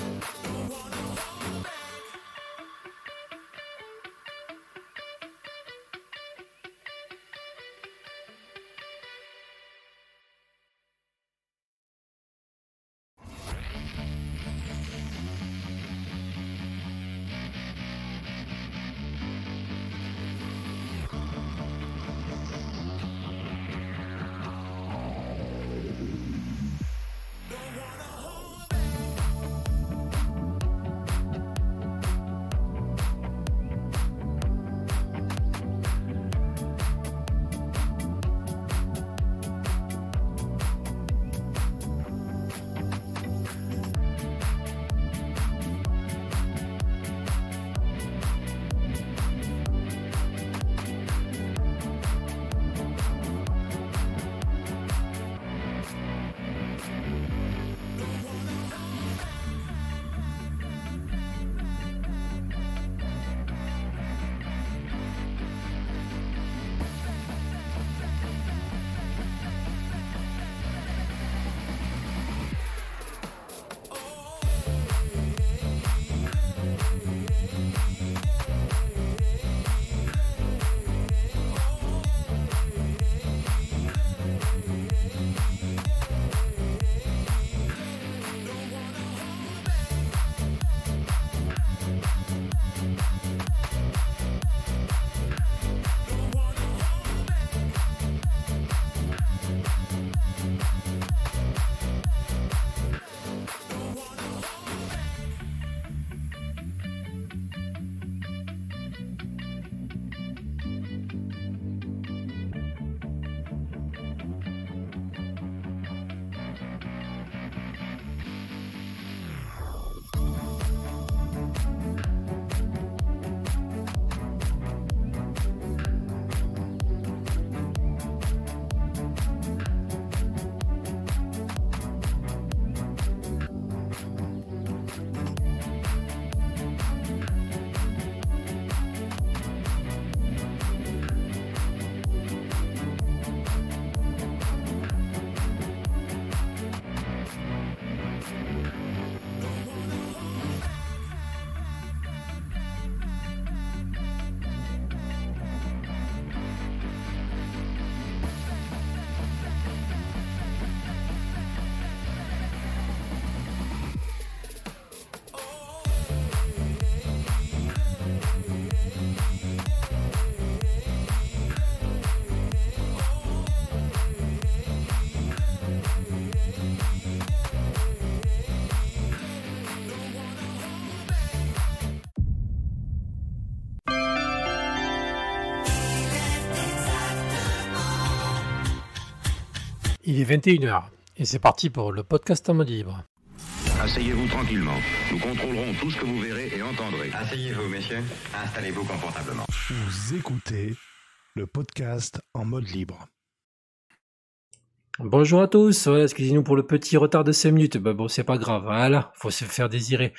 Wanna Il est 21h et c'est parti pour le podcast en mode libre. Asseyez-vous tranquillement. Nous contrôlerons tout ce que vous verrez et entendrez. Asseyez-vous, messieurs. Installez-vous confortablement. Vous écoutez le podcast en mode libre. Bonjour à tous, voilà, excusez-nous pour le petit retard de 5 minutes. Bah bon, c'est pas grave, voilà, faut se faire désirer.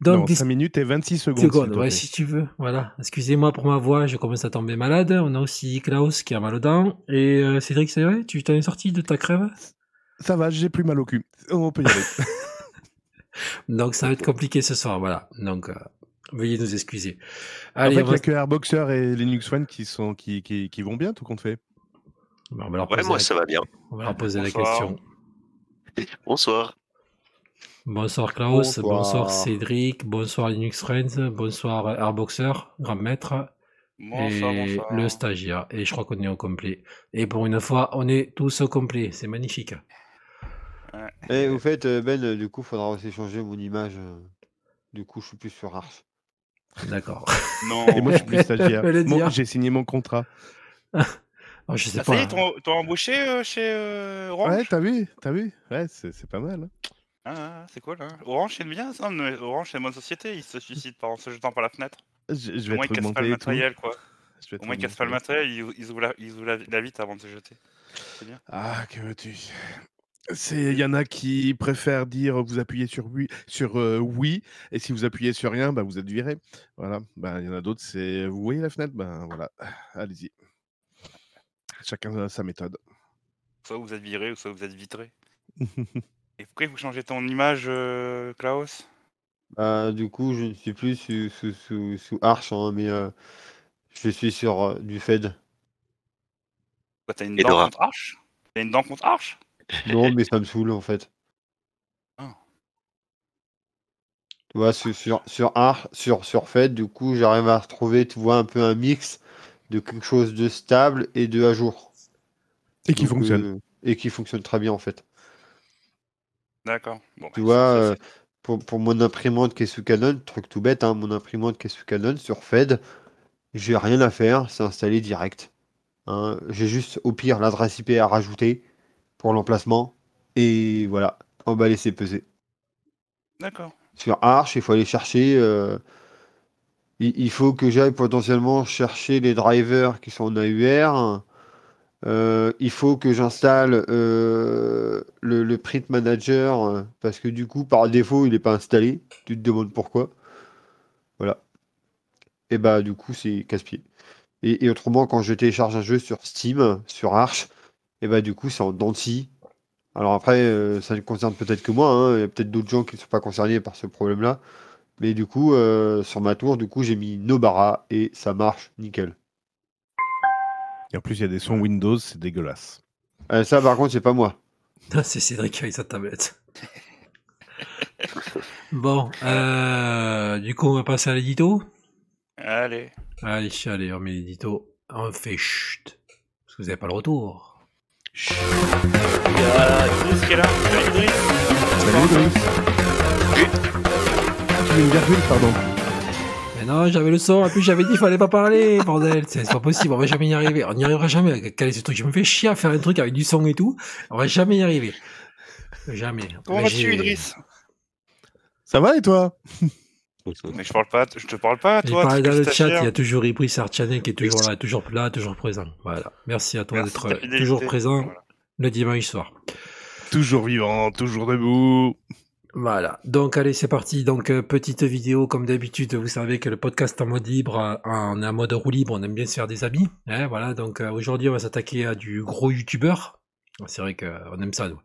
Donc, non, 5 minutes et 26 secondes. secondes ouais, si tu veux. Voilà. Excusez-moi pour ma voix, je commence à tomber malade. On a aussi Klaus qui a mal aux dents. Et euh, Cédric, c'est vrai? Tu t'en es sorti de ta crève? Ça va, j'ai plus mal au cul. On peut y aller. Donc ça va être compliqué ce soir, voilà. Donc euh, veuillez nous excuser. Allez, en fait, il n'y a que Airboxer et Linux One qui, sont, qui, qui, qui vont bien, tout compte fait. Bon, on va ouais, moi, ça va bien. On va leur poser Bonsoir. la question. Bonsoir. Bonsoir Klaus, bonsoir. Cédric, bonsoir Linux Friends, bonsoir Airboxer, grand maître. Bonsoir, et bonsoir. le stagiaire. Et je crois qu'on est au complet. Et pour une fois, on est tous au complet. C'est magnifique. Ouais. Et vous faites, Ben, du coup, il faudra aussi changer mon image. Du coup, je suis plus sur Arch. D'accord. non. Et moi, je suis plus stagiaire. moi, j'ai signé mon contrat. Oh, je sais ah, pas. Ça y est, t'as embauché euh, chez euh, Orange? Ouais, t'as vu, t'as vu. Ouais, c'est pas mal. Hein. Ah, c'est cool. Hein. Orange, c'est bien ça. mais Orange, c'est bonne société. Ils se suicident pas en se jetant par la fenêtre. Je, je vais Au moins, ils cassent pas le matériel, quoi. Au moins, ils cassent pas le matériel. Ils, ils ouvrent, la, ils ouvrent la, la vitre avant de se jeter. C'est bien. Ah, que veux-tu il y en a qui préfèrent dire vous appuyez sur oui, sur euh, oui, et si vous appuyez sur rien, bah, vous êtes viré. Voilà. Ben, il y en a d'autres, c'est vous voyez la fenêtre, ben voilà, allez-y. Chacun a sa méthode. Soit vous êtes viré, ou soit vous êtes vitré. Et pourquoi vous changez ton image, euh, Klaus? Bah, du coup, je ne suis plus sous, sous, sous, sous Arch, hein, mais euh, je suis sur euh, du Fed. Bah, t'as une Et dent Dora. contre Arch T'as une dent contre Arch Non, mais ça me saoule en fait. Ah. Tu vois, sur, sur, sur Arch, sur, sur Fed, du coup, j'arrive à retrouver, tu vois, un peu un mix de quelque chose de stable et de à jour. Et qui Donc, fonctionne. euh, et qui fonctionne très bien en fait. D'accord. Bon, Tu bah, vois, euh, pour mon imprimante qui est sous Canon, truc tout bête, hein, mon imprimante qui est sous Canon sur Fed, j'ai rien à faire, c'est installé direct. Hein, j'ai juste au pire l'adresse IP à rajouter pour l'emplacement et voilà, emballer c'est pesé. D'accord. Sur Arch, il faut aller chercher. euh, il, il faut que j'aille potentiellement chercher les drivers qui sont en AUR. Euh, il faut que j'installe euh, le, print manager euh, parce que du coup, par défaut, il n'est pas installé. Tu te demandes pourquoi. Voilà. Et bah, du coup, c'est casse-pied. Et, autrement, quand je télécharge un jeu sur Steam, sur Arch, et bah, du coup, c'est en dents de scie. Alors après, ça ne concerne peut-être que moi. hein, Il y a peut-être d'autres gens qui ne sont pas concernés par ce problème-là. Mais du coup, sur ma tour, du coup, j'ai mis Nobara et ça marche nickel. Et en plus, il y a des sons Windows, c'est dégueulasse. Euh, ça, par contre, c'est pas moi. Ah, c'est Cédric avec sa tablette. bon, euh, du coup, on va passer à l'édito. Allez. Allez, allez, on met l'édito. On fait chut. Parce que vous n'avez pas le retour. Il y a Idriss qui est là. Salut, Idriss. Salut, Idriss. Tu veux une virgule, pardon. Mais non, j'avais le son, et puis j'avais dit qu'il fallait pas parler, bordel. C'est pas possible, on va jamais y arriver. On n'y arrivera jamais. Quel est ce truc? Je me fais chier à faire un truc avec du son et tout. On va jamais y arriver. Jamais. Comment vas-tu, Idriss? Ça va et toi? Mais je parle pas, je te parle pas toi. parlé t'es dans le chat, il y a toujours Ibris Archanen qui est toujours là, toujours là, toujours présent. Voilà. Merci à toi d'être toujours présent Voilà. le dimanche soir. Toujours vivant, toujours debout. Voilà. Donc allez, c'est parti. Donc euh, petite vidéo comme d'habitude. Vous savez que le podcast en mode libre, est en mode roue libre, on aime bien se faire des amis. Hein, voilà. Donc euh, aujourd'hui, on va s'attaquer à du gros youtubeur. C'est vrai qu'on aime ça. Nous.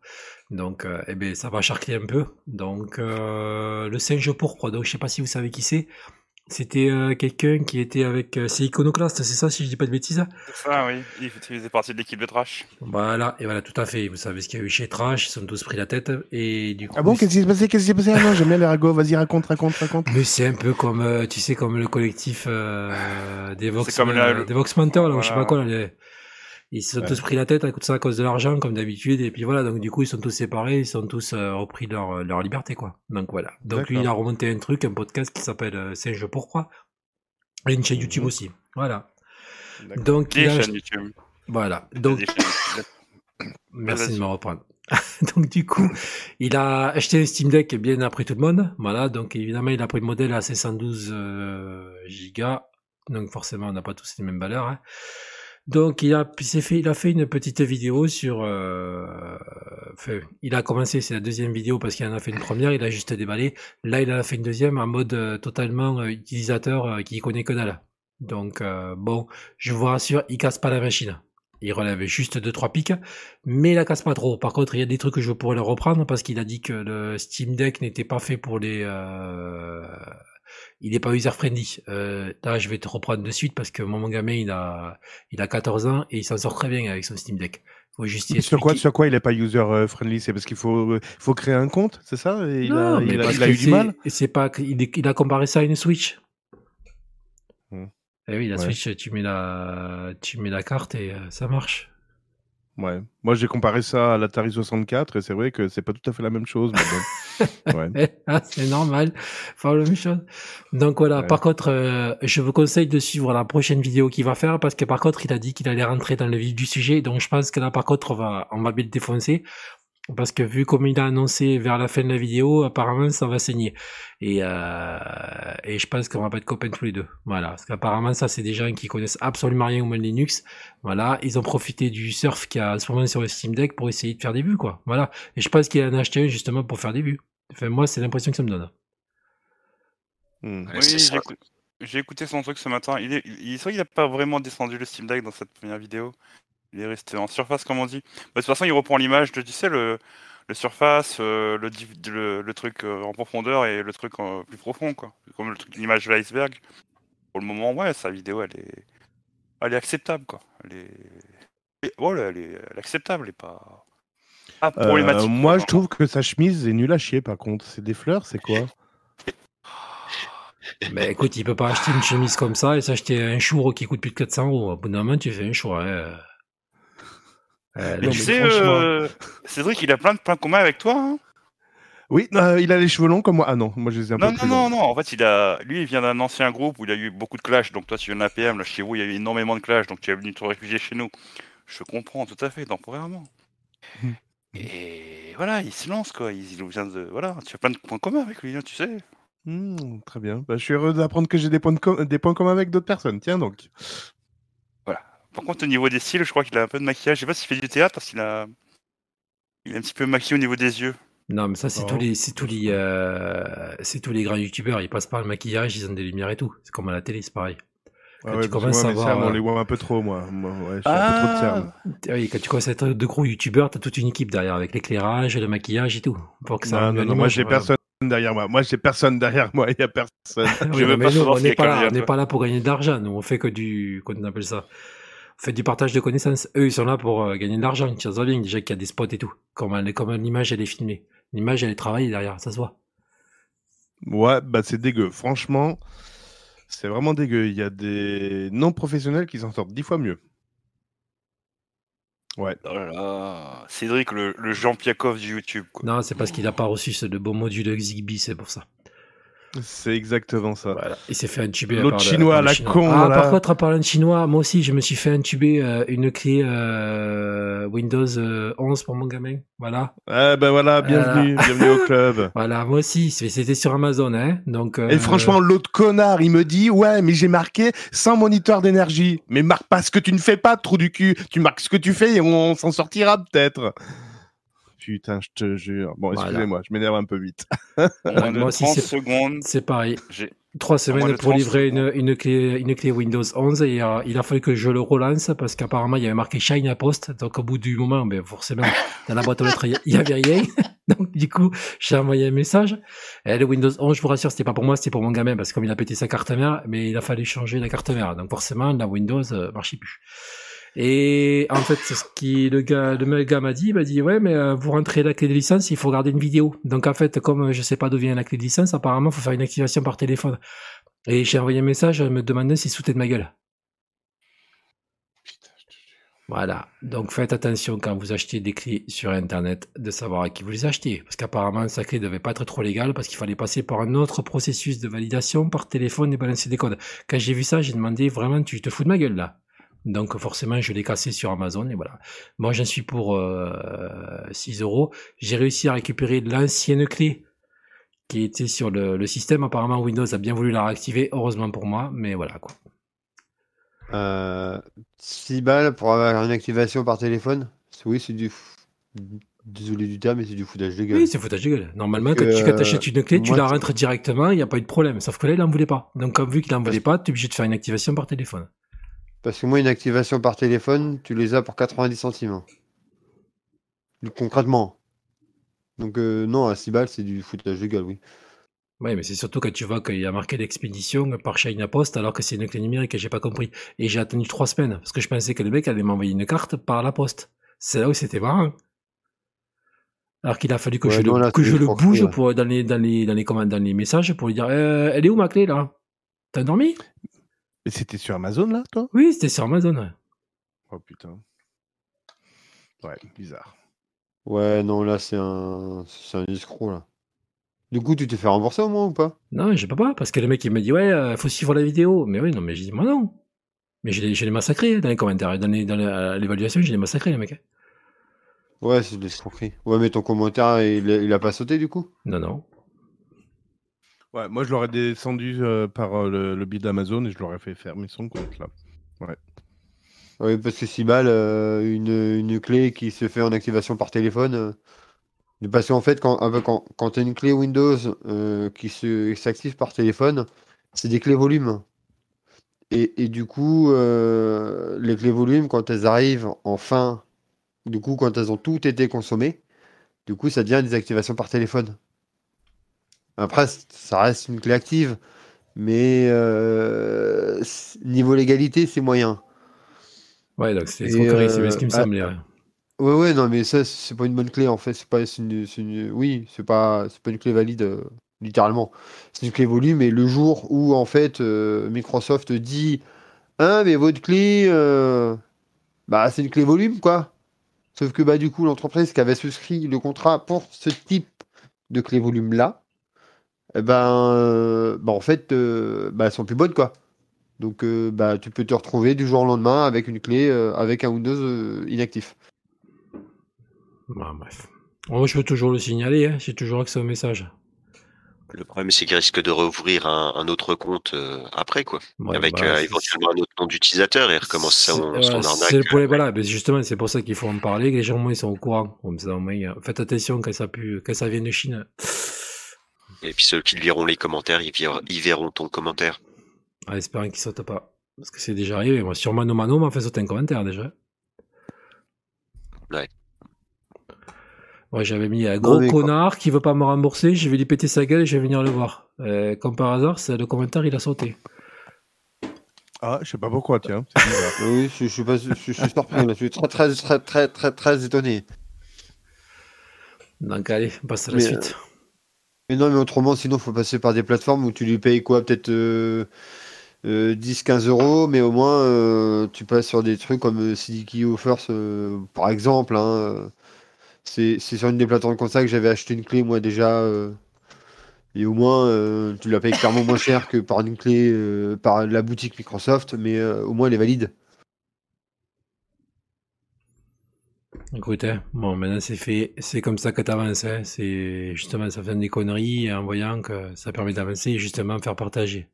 Donc, euh, eh ben, ça va charcler un peu. Donc, le singe pourpre. Donc, je sais pas si vous savez qui c'est. C'était euh, quelqu'un qui était avec. euh, c'est Iconoclast, c'est ça, si je dis pas de bêtises. C'est ça, oui. Il faisait partie de l'équipe de Trash. Voilà, et voilà, tout à fait. Vous savez ce qu'il y a eu chez Trash, ils sont tous pris la tête. Et du coup, Ah bon, qu'est-ce qui s'est passé Qu'est-ce qui s'est passé? Ah non, j'aime bien les ragots. Vas-y, raconte, raconte, raconte. Mais c'est un peu comme, euh, tu sais, comme le collectif euh, des Vox, C'est comme la- euh, des Vox Mentors, là, ou je sais Voilà. pas quoi. Là, les- Ils se sont Ouais. tous pris la tête à cause de ça, à cause de l'argent, comme d'habitude. Et puis voilà, donc du coup, ils sont tous séparés, ils sont tous euh, repris leur, leur liberté, quoi. Donc voilà. Donc lui, il a remonté un truc, un podcast qui s'appelle euh, Singe Pourquoi? Et une chaîne YouTube Mhm. aussi. Voilà. Donc Des il a... chaînes YouTube. Voilà. Donc chaînes- Merci de me reprendre. donc du coup, il a acheté un Steam Deck bien après tout le monde. Voilà, donc évidemment, il a pris le modèle à 512 euh, gigas. Donc forcément, on n'a pas tous les mêmes valeurs. hein. Donc il a, fait, il a fait une petite vidéo sur. euh, il a commencé, c'est la deuxième vidéo parce qu'il en a fait une première. Il a juste déballé. Là, il en a fait une deuxième en mode euh, totalement euh, utilisateur qui connaît que dalle. Donc bon, je vous rassure, il casse pas la machine. Il relève juste deux trois pics, mais il la casse pas trop. Par contre, il y a des trucs que je pourrais le reprendre parce qu'il a dit que le Steam Deck n'était pas fait pour les. Il n'est pas user friendly. Euh, là, je vais te reprendre de suite parce que mon gamin, il a, il a 14 ans et il s'en sort très bien avec son Steam Deck. Faut juste y Sur quoi, sur quoi il est pas user euh, friendly? C'est parce qu'il faut, euh, faut créer un compte, c'est ça? Il Non, a, mais il a, il eu du mal? C'est pas, il, a comparé ça à une Switch. Hmm. Eh oui, la Ouais. Switch, tu mets la, tu mets la carte et euh, ça marche. Ouais. Moi, j'ai comparé ça à l'Atari 64 et c'est vrai que c'est pas tout à fait la même chose. Mais bon. ouais. Ah, c'est normal. Faut la même chose. Donc voilà. Ouais. Par contre, euh, je vous conseille de suivre la prochaine vidéo qu'il va faire parce que par contre, il a dit qu'il allait rentrer dans le vif du sujet. Donc je pense que là, par contre, on va, on va bien le défoncer. Parce que vu comme il a annoncé vers la fin de la vidéo, apparemment ça va saigner. Et, euh, et je pense qu'on va pas être copains tous les deux. Voilà. Parce qu'apparemment ça c'est des gens qui connaissent absolument rien au monde Linux. Voilà. Ils ont profité du surf qu'il y a en ce moment sur le Steam Deck pour essayer de faire des vues, quoi. Voilà. Et je pense qu'il en a acheté un justement pour faire des vues. Enfin, moi c'est l'impression que ça me donne. Hmm. Ouais, Oui, j'ai écouté son truc ce matin. Il est, il, vrai qu'il n'a pas vraiment descendu le Steam Deck dans cette première vidéo. Il est resté en surface, comme on dit. Bah, de toute façon, il reprend l'image de, tu sais, le, le surface, euh, le, le, le, truc euh, en profondeur et le truc plus profond, quoi. Comme l'image de l'iceberg. Pour le moment, ouais, sa vidéo, elle est, elle est acceptable, quoi. Elle est, voilà, elle est, acceptable, elle est pas, problématique. moi, je trouve que sa chemise est nulle à chier, par contre. C'est des fleurs, c'est quoi? Mais écoute, il peut pas acheter une chemise comme ça et s'acheter un chour qui coûte plus de 400 euros. Au bout d'un moment, tu fais un choix. Hein. Euh, tu sais, euh, Cédric, il a plein de points communs avec toi. Hein? Oui, euh, il a les cheveux longs comme moi. Ah non, moi je les ai un non, peu non, non, non, en fait, il a... lui, il vient d'un ancien groupe où il a eu beaucoup de clash. Donc toi, tu viens d'un APM, là, chez vous, il y a eu énormément de clash. Donc tu es venu te réfugier chez nous. Je comprends tout à fait, temporairement. Hum. Et voilà, il se lance, quoi. Il, vient de... Voilà, tu as plein de points communs avec lui, hein, tu sais. Hum, très bien. Bah, je suis heureux d'apprendre que j'ai des, points des points communs avec d'autres personnes. Tiens donc. Par contre, au niveau des cils, je crois qu'il a un peu de maquillage. Je sais pas s'il fait du théâtre, parce qu'il a... Il est un petit peu maquillé au niveau des yeux. Non, mais ça, c'est tous les, c'est tous les, euh, c'est tous les grands youtubeurs. Ils passent par le maquillage, ils ont des lumières et tout. C'est comme à la télé, c'est pareil. Quand tu commences à voir, on les voit un peu trop, moi. ouais, je un peu trop de. Ah, oui, quand tu commences à être de gros youtubeurs, t'as toute une équipe derrière avec l'éclairage, le maquillage et tout. Pour que ça non, non, moi j'ai personne derrière moi. Moi j'ai personne derrière moi. Il y a personne. je veux pas nous, on n'est pas là, on n'est pas là pour gagner de l'argent. Nous, on fait que du, qu'on appelle ça faites du partage de connaissances. Eux, ils sont là pour euh, gagner de l'argent. Tu sais bien déjà qu'il y a des spots et tout. Comme, comme l'image, elle est filmée. L'image, elle est travaillée derrière, ça se voit. Ouais, bah c'est dégueu. Franchement, c'est vraiment dégueu. Il y a des non-professionnels qui s'en sortent dix fois mieux. Ouais. Oh là là. Cédric, le, Jean Piakov du YouTube. Non, c'est parce qu'il n'a pas reçu ce de beau module Zigbee, c'est pour ça. C'est exactement ça. Voilà. Il s'est fait intuber. L'autre chinois, la con. Ah, par contre, en parlant de chinois, moi aussi, je me suis fait intuber euh, une clé euh, Windows 11 euh, pour mon gamin. Voilà. Eh ben voilà, bienvenue, bienvenue au club. Voilà, moi aussi, c'était sur Amazon, hein. Donc. Et franchement, l'autre connard, il me dit, ouais, mais j'ai marqué sans moniteur d'énergie. Mais marque pas ce que tu ne fais pas, trou du cul. Tu marques ce que tu fais et on s'en sortira peut-être. Putain, je te jure. Bon, excusez-moi, je m'énerve un peu vite. moi aussi, secondes. C'est pareil. Trois semaines pour livrer une, une, clé, une clé Windows 11 et euh, il a fallu que je le relance parce qu'apparemment il y avait marqué Shine à poste. Donc au bout du moment, ben, forcément, dans la boîte aux lettres, il n'y avait rien. donc du coup, j'ai envoyé un message. Et le Windows 11, je vous rassure, c'était pas pour moi, c'était pour mon gamin parce que comme il a pété sa carte mère, mais il a fallu changer la carte mère. Donc forcément, la Windows euh, marchait plus. Et en fait, ce qui le gars, le gars m'a dit, il m'a dit ouais, mais euh, vous rentrez la clé de licence, il faut garder une vidéo. Donc en fait, comme je sais pas d'où vient la clé de licence, apparemment, il faut faire une activation par téléphone. Et j'ai envoyé un message, me demandant s'il sautait de ma gueule. Voilà. Donc faites attention quand vous achetez des clés sur Internet de savoir à qui vous les achetez. Parce qu'apparemment, sa clé devait pas être trop légale parce qu'il fallait passer par un autre processus de validation par téléphone et balancer des codes. Quand j'ai vu ça, j'ai demandé vraiment, tu te fous de ma gueule là? Donc forcément, je l'ai cassé sur Amazon et voilà. Moi, j'en suis pour 6 euh, euros. J'ai réussi à récupérer l'ancienne clé qui était sur le, système. Apparemment, Windows a bien voulu la réactiver, heureusement pour moi, mais voilà quoi. Euh, 6 balles pour avoir une activation par téléphone? Oui, c'est du. Désolé du terme, mais c'est du foutage de gueule. Oui, c'est foutage de gueule. Normalement, quand tu euh, achètes une clé, tu la rentres directement, il n'y a pas eu de problème. Sauf que là, il n'en voulait pas. Donc, comme vu qu'il n'en voulait pas, tu es obligé de faire une activation par téléphone. Parce que moi, une activation par téléphone, tu les as pour 90 centimes. Concrètement. Donc euh, non, à 6 balles, c'est du foutage de gueule, oui. Oui, mais c'est surtout quand tu vois qu'il y a marqué l'expédition par China Post alors que c'est une clé numérique et j'ai pas compris. Et j'ai attendu trois semaines parce que je pensais que le mec allait m'envoyer une carte par la poste. C'est là où c'était marrant. Alors qu'il a fallu que je le, que je le bouge pour, dans, les, dans, les, dans, les, dans les messages pour lui dire euh, Elle est où ma clé là? T'as dormi? Mais c'était sur Amazon, là, toi? Oui, c'était sur Amazon, ouais. Oh putain. Ouais, bizarre. Ouais, non, là, c'est un, c'est un escroc, là. Du coup, tu t'es fait rembourser au moins ou pas? Non, je peux pas, parce que le mec, il m'a dit, ouais, euh, faut suivre la vidéo. Mais oui, non, mais j'ai dit, moi non. Mais je l'ai massacré dans les commentaires. Dans, l'évaluation, je l'ai massacré, le mec. Ouais, c'est de l'escroquerie. Ouais, mais ton commentaire, il, il a pas sauté, du coup? Non, non. Moi je l'aurais descendu euh, par euh, le, le bid d'Amazon et je l'aurais fait fermer son compte là. Ouais. Oui, parce que 6 balles, euh, une, une clé qui se fait en activation par téléphone. parce qu'en fait, quand, quand, quand tu as une clé Windows qui s'active par téléphone, c'est des clés volume. Et, et du coup, les clés volume, quand elles arrivent en fin, du coup, quand elles ont toutes été consommées, Du coup, ça devient des activations par téléphone. Après, ça reste une clé active, mais euh, niveau légalité, c'est moyen. Ouais, donc c'est c'est ce qui me euh, semblait. Ouais, ouais, non, mais ça, c'est pas une bonne clé en fait. C'est pas une, une, oui, c'est pas, c'est pas une clé valide, euh, littéralement. C'est une clé volume, et le jour où en fait Microsoft dit, ah, mais votre clé, bah, c'est une clé volume, quoi. Sauf que bah, du coup, l'entreprise qui avait souscrit le contrat pour ce type de clé volume là, eh ben, euh, bah, en fait, euh, bah, elles sont plus bonnes quoi. Donc euh, bah, tu peux te retrouver du jour au lendemain avec une clé, avec un Windows inactif. Bah, bref. je peux toujours le signaler, hein. j'ai toujours accès au message. Le problème, c'est qu'il risque de rouvrir un, autre compte euh, après, quoi. avec bah, euh, éventuellement un autre nom d'utilisateur et recommencer son, son arnaque. C'est le problème, voilà. Mais justement, c'est pour ça qu'il faut en parler. Que les gens, ils sont au courant. Comme ça, faites attention quand ça, pu, quand ça vient de Chine. Et puis ceux qui liront les commentaires, ils, verront ton commentaire. Ah, espérant qu'ils sautent pas. Parce que c'est déjà arrivé. Moi, sur Mano Mano m'a fait sauter un commentaire déjà. Ouais. Ouais, j'avais mis un gros connard qui veut pas me rembourser, je vais lui péter sa gueule et je vais venir le voir. Euh, comme par hasard, c'est le commentaire, il a sauté. Ah, je sais pas pourquoi, tiens. oui, je, suis pas, je, suis surpris, je suis très, très, très, très, très, très étonné. Donc, allez, on passe à la suite. Euh, mais non, mais autrement, sinon, faut passer par des plateformes où tu lui payes quoi Peut-être 10-15 euh, euros, mais au moins, tu passes sur des trucs comme CDK Offers, par exemple. Hein, c'est sur une des plateformes comme ça que j'avais acheté une clé, moi, déjà. Euh, et au moins, euh, tu la payes clairement moins cher que par une clé euh, par la boutique Microsoft, mais au moins elle est valide. Écoutez, hein, bon, maintenant c'est fait, c'est comme ça que tu avances. Hein. C'est justement, ça fait des conneries en voyant que ça permet d'avancer et justement faire partager.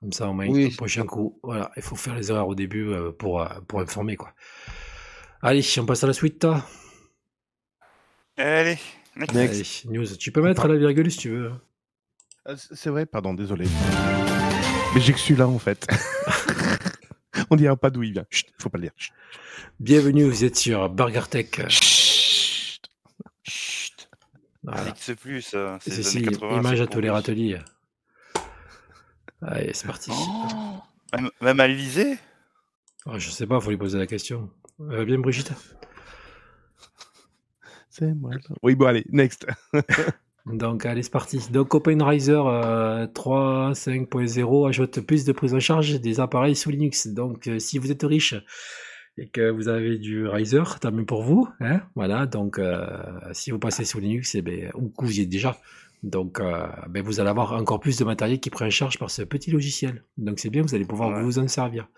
Comme ça, au moins, oui. le prochain coup, voilà, il faut faire les erreurs au début pour, pour informer, quoi. Allez, on passe à la suite. Allez, next. news. Tu peux mettre la virgule si tu veux. Euh, c'est vrai, pardon, désolé. Mais j'ai que celui-là en fait. On dira pas d'où il vient. Chut, faut pas le dire. Bienvenue, vous êtes sur Burger Tech. Chut. Chut. Voilà. C'est plus ça. C'est si, image à tous les râteliers. Allez, c'est parti. Oh. même, à l'Elysée oh, Je sais pas, faut lui poser la question. Euh, bien, Brigitte c'est moi. Oui, bon, allez, next. Donc, allez, c'est parti. Donc, OpenRiser euh, 3.5.0 ajoute plus de prise en charge des appareils sous Linux. Donc, euh, si vous êtes riche et que vous avez du Riser, tant mieux pour vous. Hein voilà, donc, euh, si vous passez sous Linux, eh ben, ou que vous y êtes déjà, donc, euh, ben, vous allez avoir encore plus de matériel qui prend en charge par ce petit logiciel. Donc, c'est bien, vous allez pouvoir vous en servir.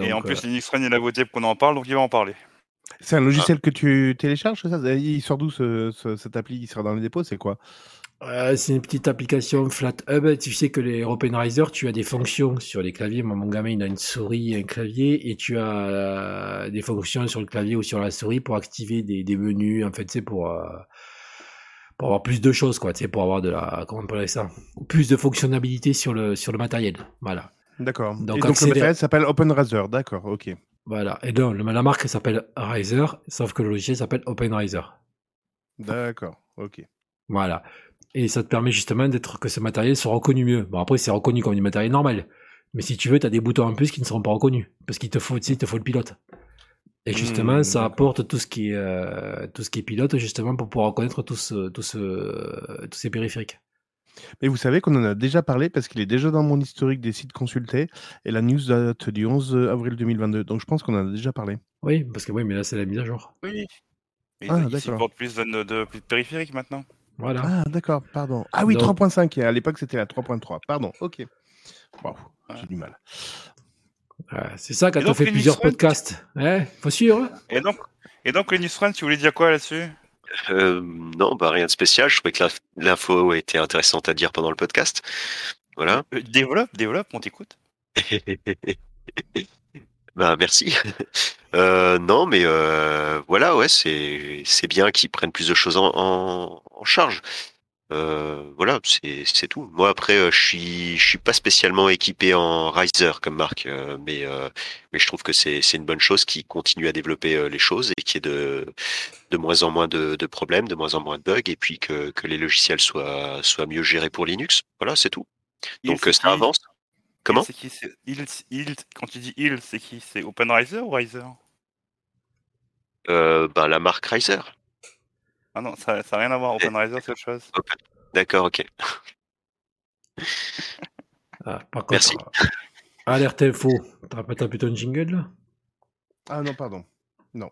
et en plus, Linux Run, il a voté qu'on en parle, donc il va en parler. C'est un logiciel que tu télécharges, ça? Il sort d'où ce, cette appli? Il sera dans les dépôts, c'est quoi? Euh, c'est une petite application FlatHub. Tu sais que les OpenRiser, tu as des fonctions sur les claviers. Moi, mon gamin, il a une souris et un clavier, et tu as euh, des fonctions sur le clavier ou sur la souris pour activer des, des menus. En fait, c'est pour euh, pour avoir plus de choses, quoi. Tu sais, pour avoir de la comment on peut ça? Plus de fonctionnalité sur le sur le matériel. Voilà. D'accord. Donc, donc le matériel s'appelle OpenRiser. D'accord. Ok. Voilà. Et donc, la marque s'appelle Riser, sauf que le logiciel s'appelle OpenRiser. D'accord, ok. Voilà. Et ça te permet justement d'être que ce matériel soit reconnu mieux. Bon, après, c'est reconnu comme du matériel normal. Mais si tu veux, tu as des boutons en plus qui ne seront pas reconnus. Parce qu'il te faut, tu te faut le pilote. Et justement, hmm, ça apporte tout ce qui est, euh, tout ce qui est pilote, justement, pour pouvoir reconnaître tous ces périphériques. Mais vous savez qu'on en a déjà parlé parce qu'il est déjà dans mon historique des sites consultés et la news date du 11 avril 2022. Donc je pense qu'on en a déjà parlé. Oui, parce que oui, mais là c'est la mise à jour. Oui. Mais ah, il supporte plus de, de, périphériques maintenant. Voilà. Ah d'accord, pardon. Ah oui, 3.5. À l'époque c'était la 3.3. Pardon, ok. Waouh, j'ai du mal. c'est ça quand on fait plusieurs podcasts. Hein Faut suivre. Et donc, et donc Linux Run, tu voulais dire quoi là-dessus? Euh, non, bah rien de spécial. Je trouvais que l'info était intéressante à dire pendant le podcast. Voilà. Euh, développe, développe, on t'écoute. bah merci. Euh, non, mais voilà, ouais, c'est c'est bien qu'ils prennent plus de choses en, en, charge. Euh, voilà, c'est tout. Moi après, euh, je suis je suis pas spécialement équipé en Riser comme marque, euh, mais mais je trouve que c'est c'est une bonne chose qui continue à développer les choses et qui est de de moins en moins de, de problèmes, de moins en moins de bugs, et puis que que les logiciels soient soient mieux gérés pour Linux. Voilà, c'est tout. Donc ça avance. Comment? C'est qui Quand tu dis il, c'est qui? C'est OpenRiser ou Riser? Euh, ben, la marque Riser. Ah non, ça n'a rien à voir. OpenRiser, c'est autre chose. D'accord, ok. Ah, par contre, Merci. Euh, alerte info. T'as pas tapé ton jingle là? Ah non, pardon. Non.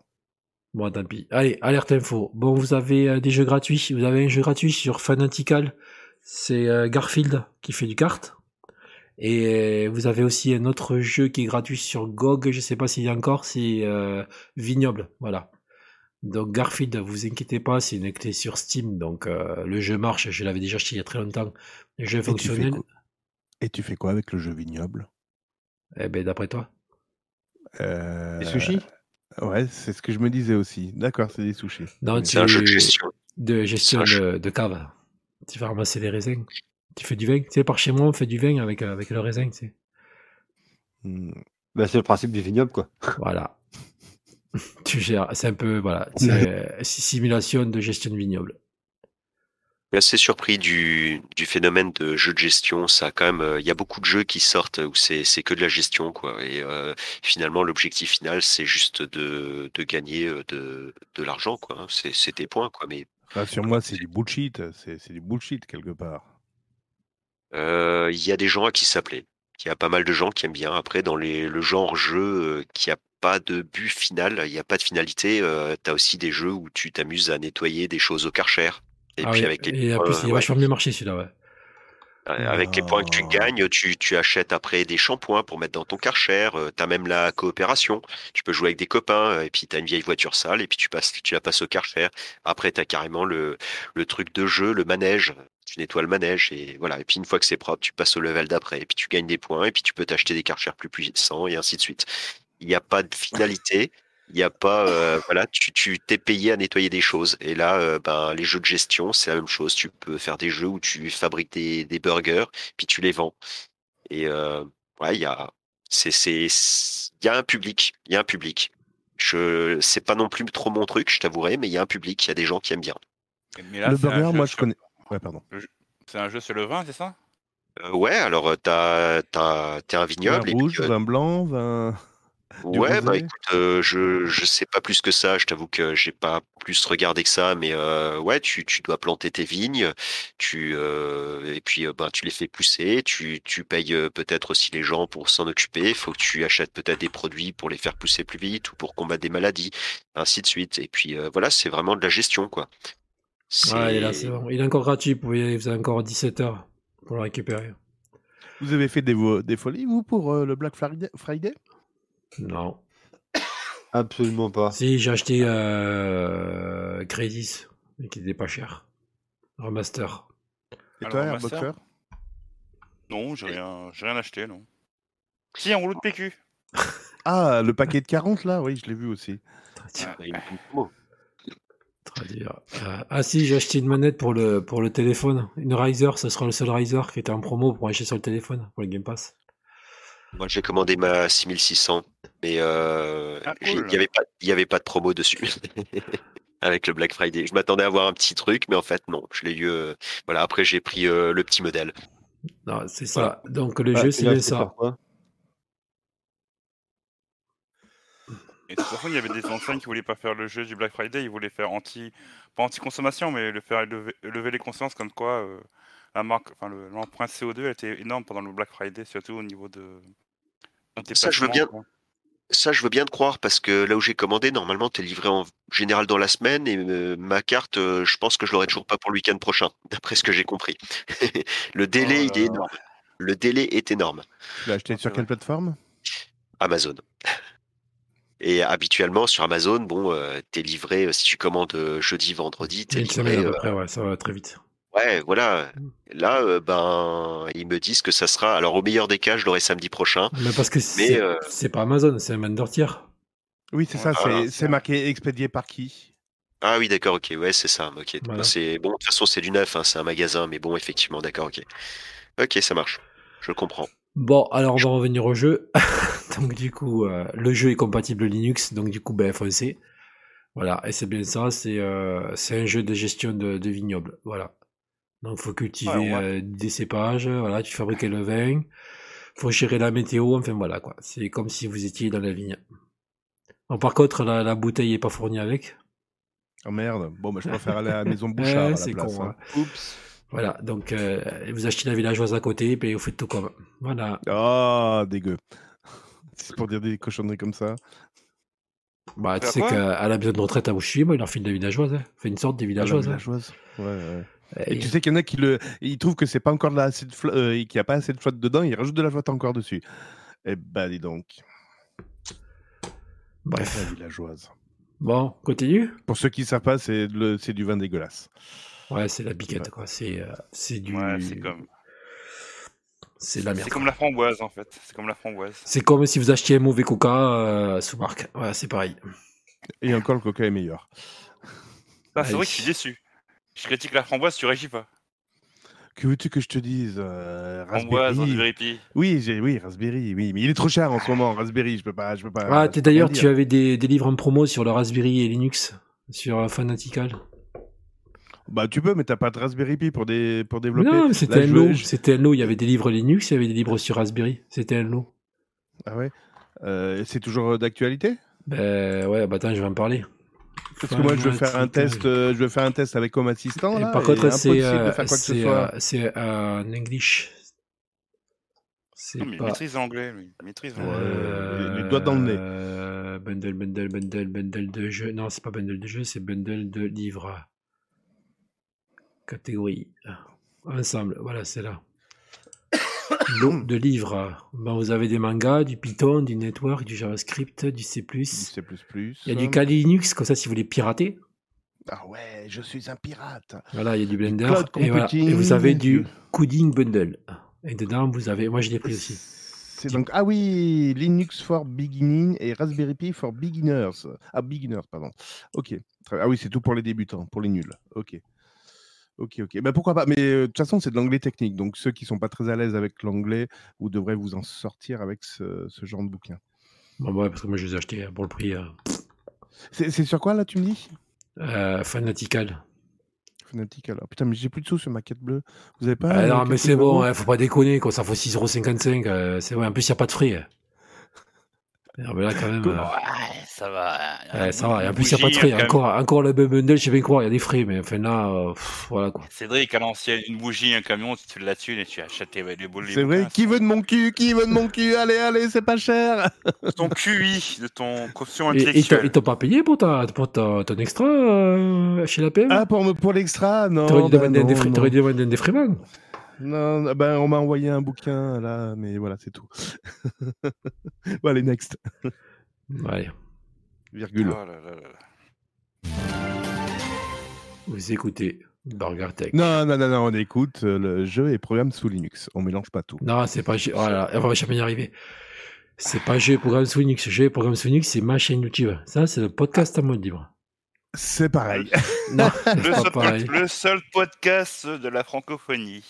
Bon, tant pis. Allez, alerte info. Bon, vous avez euh, des jeux gratuits. Vous avez un jeu gratuit sur Fanatical. C'est euh, Garfield qui fait du kart. Et vous avez aussi un autre jeu qui est gratuit sur GOG. Je sais pas s'il y a encore. C'est Vignoble. Voilà. Donc Garfield, vous inquiétez pas, c'est une clé sur Steam, donc euh, le jeu marche, je l'avais déjà acheté il y a très longtemps. Le jeu est fonctionnel. Et tu fais quoi avec le jeu vignoble? Eh ben d'après toi? Euh... Des sushis? Ouais, c'est ce que je me disais aussi. D'accord, c'est des sushis. c'est un jeu de gestion. De gestion de, cave. Tu vas ramasser les raisins. Tu fais du vin. Tu sais, par chez moi, on fait du vin avec, avec le raisin, tu sais. Hmm. Ben, c'est le principe du vignoble, quoi. Voilà. Tu gères. C'est un peu, voilà, c'est simulation de gestion de vignoble. Assez surpris du, du, phénomène de jeu de gestion. Ça, quand même, euh, il y a beaucoup de jeux qui sortent où c'est que de la gestion, quoi. Et euh, finalement, l'objectif final, c'est juste de, de, gagner euh, de, de l'argent, quoi. Hein. C'est des points, quoi. Mais sur moi, c'est du bullshit. C'est du bullshit quelque part. Il y a des gens à qui ça plaît. Il y a pas mal de gens qui aiment bien. Après, dans les, le genre jeu qui a pas de but final, il n'y a pas de finalité. Euh, tu as aussi des jeux où tu t'amuses à nettoyer des choses au karcher. Et ah puis avec les et plus, il va vachement mieux marcher celui-là, ouais. Avec les points que tu oh. gagnes, tu, tu achètes après des shampoings pour mettre dans ton karcher. Euh, tu as même la coopération. Tu peux jouer avec des copains euh, et puis tu as une vieille voiture sale et puis tu, passes, tu la passes au karcher. Après, tu as carrément le, le truc de jeu, le manège. Tu nettoies le manège et voilà. Et puis une fois que c'est propre, tu passes au level d'après et puis tu gagnes des points et puis tu peux t'acheter des karchers plus puissants et ainsi de suite il n'y a pas de finalité. Il n'y a pas, euh, voilà, tu, tu t'es payé à nettoyer des choses. Et là, euh, ben, les jeux de gestion, c'est la même chose. Tu peux faire des jeux où tu fabriques des, des burgers, puis tu les vends. Et euh, ouais, il y a, c'est, c'est, il y a un public, il y a un public. Je, c'est pas non plus trop mon truc, je t'avouerai, mais il y a un public, il y a des gens qui aiment bien. le burger, moi, je connais. Ouais, pardon. C'est un jeu sur le vin, c'est ça? Ouais, alors t'as, t'as, t'es un vignoble. Vin rouge, vin blanc, vin. Ouais, bah écoute, euh, je je sais pas plus que ça. Je t'avoue que j'ai pas plus regardé que ça, mais euh, ouais, tu, tu dois planter tes vignes, tu euh, et puis ben tu les fais pousser, tu tu payes peut-être aussi les gens pour s'en occuper. Il faut que tu achètes peut-être des produits pour les faire pousser plus vite ou pour combattre des maladies, ainsi de suite. Et puis voilà, c'est vraiment de la gestion, quoi. Ouais, là, c'est bon. Il est encore gratuit. Vous avez encore 17 heures pour le récupérer. Vous avez fait des, des folies, vous, pour le Black Friday? Non. Absolument pas. Si, j'ai acheté euh, Credis, mais qui n'était pas cher. Remaster. Et toi, Airboxer Non, j'ai rien, rien acheté, non. Si, un rouleau de PQ. ah, le paquet de 40 là Oui, je l'ai vu aussi. Ah, euh, ah si, j'ai acheté une manette pour le, pour le téléphone. Une Riser, ce sera le seul Riser qui était en promo pour acheter sur le téléphone, pour le Game Pass. Moi, j'ai commandé ma 6600, mais euh, ah, il n'y avait, pas, avait pas de promo dessus. Avec le Black Friday. Je m'attendais à avoir un petit truc, mais en fait, non. Je l'ai eu. Euh, voilà, après, j'ai pris euh, le petit modèle. Non, c'est ça. Donc, le bah, jeu, c'est ça. Et de toute façon, il y avait des enseignes qui voulaient pas faire le jeu du Black Friday, ils voulaient faire anti, pas anti-consommation, mais le faire lever, les consciences comme quoi la marque, enfin l'empreinte CO2 était énorme pendant le Black Friday, surtout au niveau de, ça, je veux bien. Ça, je veux bien te croire parce que là où j'ai commandé, normalement, tu es livré en général dans la semaine et euh, ma carte, euh, je pense que je l'aurai toujours pas pour le week-end prochain, d'après ce que j'ai compris. le délai, oh il est énorme. Le délai est énorme. Tu l'as acheté sur quelle plateforme? Amazon. Et habituellement, sur Amazon, bon, euh, tu es livré, si tu commandes jeudi, vendredi, tu es livré. à peu près, ouais, ça va très vite. Ouais, voilà. Mmh. Là, euh, ben, ils me disent que ça sera. Alors, au meilleur des cas, je l'aurai samedi prochain. Mais parce que c'est euh, pas Amazon, c'est un vendeur tiers. Oui, c'est ça. C'est marqué expédié par qui? Ah oui, d'accord, ok, ouais, c'est ça. Ok. Voilà. C'est bon. De toute façon, c'est du neuf, hein, c'est un magasin, mais bon, effectivement, d'accord, ok. Ok, ça marche. Je comprends. Bon, alors on va revenir au jeu. donc du coup, euh, le jeu est compatible Linux, donc du coup, ben foncez. Voilà, et c'est bien ça, c'est euh, c'est un jeu de gestion de, de vignoble. Voilà. Donc faut cultiver Ouais, ouais. euh, des cépages, voilà, tu fabriques le vin, faut gérer la météo, enfin voilà quoi. C'est comme si vous étiez dans la vigne. Bon, par contre, la, la bouteille est pas fournie avec. Oh merde. Bon, bah, je préfère aller à la maison Bouchard. la c'est con, hein. hein. Voilà, donc euh, vous achetez la villageoise à côté, et puis vous faites tout comme. Voilà. Oh, dégueu. C'est pour dire des cochonneries comme ça. Bah, tu sais qu'à la maison de retraite à où je suis, moi, il leur file de la villageoise. Hein. Fait une sorte de Ah, la villageoise. hein. Ouais, ouais. Et- Et tu sais qu'il y en a qui le, ils trouvent que c'est pas encore la, assez de euh, qu'il n'y a pas assez de flotte dedans, ils rajoutent de la flotte encore dessus. Eh ben, dis donc. Bref. La villageoise. Bon, continue. Pour ceux qui ne savent pas, c'est le- c'est du vin dégueulasse. Ouais, c'est la biquette, Ouais. quoi. C'est euh, c'est du. Ouais, c'est comme, C'est de la merde. c'est comme la framboise en fait. C'est comme la framboise. C'est comme si vous achetiez un mauvais coca euh, sous marque. Ouais, c'est pareil. Et encore, le coca est meilleur. Ah, c'est vrai que je suis déçu. Je critique la framboise, tu réagis pas. Que veux-tu que je te dise euh, Framboise, Raspberry. Pi. Oui, j'ai, oui, Raspberry, oui, mais il est trop cher en ce moment, Raspberry, je peux pas, je peux pas. Ah, t'es d'ailleurs, tu avais des, des livres en promo sur le Raspberry et Linux sur euh, Fanatical. Bah, tu peux, mais t'as pas de Raspberry Pi pour, des, pour développer. non, c'était un lot. je- C'était un lot. Il y avait des livres Linux, il y avait des livres sur Raspberry. C'était un lot. Ah ouais? Euh, C'est toujours d'actualité? Ben ouais, bah attends, je vais en parler. Parce que moi, je veux faire un test, euh, je veux faire un test avec comme assistant. Par contre, c'est impossible de euh, faire quoi que ce c'est, soit. euh, English. C'est Non, mais il pas. maîtrise. Il maîtrise l'anglais. Euh, les- doigts dans le nez. Bundle, bundle, bundle, bundle de jeux. Non, c'est pas bundle de jeux, c'est bundle de livres. Catégorie. Ensemble, voilà, c'est là. De livres. Ben, vous avez des mangas, du Python, du Network, du JavaScript, du C+. Du C++. Il y a du Kali Linux, comme ça si vous voulez pirater. Ah ouais, je suis un pirate. Voilà, il y a du Blender. Et, voilà. Et vous avez du Coding Bundle. Et dedans, vous avez. Moi, je l'ai pris aussi. C'est donc ah oui, Linux for Beginning et Raspberry Pi for Beginners. Ah beginners, pardon. Ok. Ah oui, c'est tout pour les débutants, pour les nuls. Ok. Ok, ok. Ben pourquoi pas Mais euh, de toute façon, c'est de l'anglais technique. Donc ceux qui sont pas très à l'aise avec l'anglais, vous devrez vous en sortir avec ce, ce genre de bouquin. Bon, ouais, parce que moi, je les ai achetés pour le prix. euh, C'est c'est sur quoi là, tu me dis? Euh, Fanatical. Fnatic alors. Putain, mais j'ai plus de sous sur ma quête bleue. Vous avez pas Ah, euh, non, mais c'est bon, euros hein, faut pas déconner, quoi. Ça vaut 6,55€. euh, c'est vrai. En plus, il n'y a pas de frais. Non, mais là, quand même. euh, Ouais, ça va. ouais, ça va. Et en plus, il n'y a pas de frais. Encore, encore le bundle, je vais croire, il y a des frais. Mais enfin, là, euh, pff, voilà, quoi. Cédric, à l'ancienne, une bougie, un camion, tu te la thune et tu achètes tes- les boules. C'est vrai. Qui veut de mon cul Qui veut de mon cul? Allez, allez, c'est pas cher. ton QI, de ton quotient Et- Et ils t'ont- intellectuel. ils t'ont pas payé pour, ta, pour ta- ton extra euh, chez la PM Ah, pour, me- pour l'extra Non. T'aurais dû bah demander un non, défra- non. ben, on m'a envoyé un bouquin là, mais voilà, c'est tout. bon, allez, next. Allez, Virgule. Oh là là là là. vous écoutez Burger Tech. Non, non, non, non, on écoute euh, le jeu et programme sous Linux. On mélange pas tout. Non, c'est pas jeu. Voilà, on va jamais y arriver. C'est pas jeu et programme sous Linux. Jeu et programme sous Linux, c'est ma chaîne YouTube. Ça, c'est le podcast à mode libre. C'est pareil. Non, Le c'est pas seul, pareil. le seul podcast de la francophonie.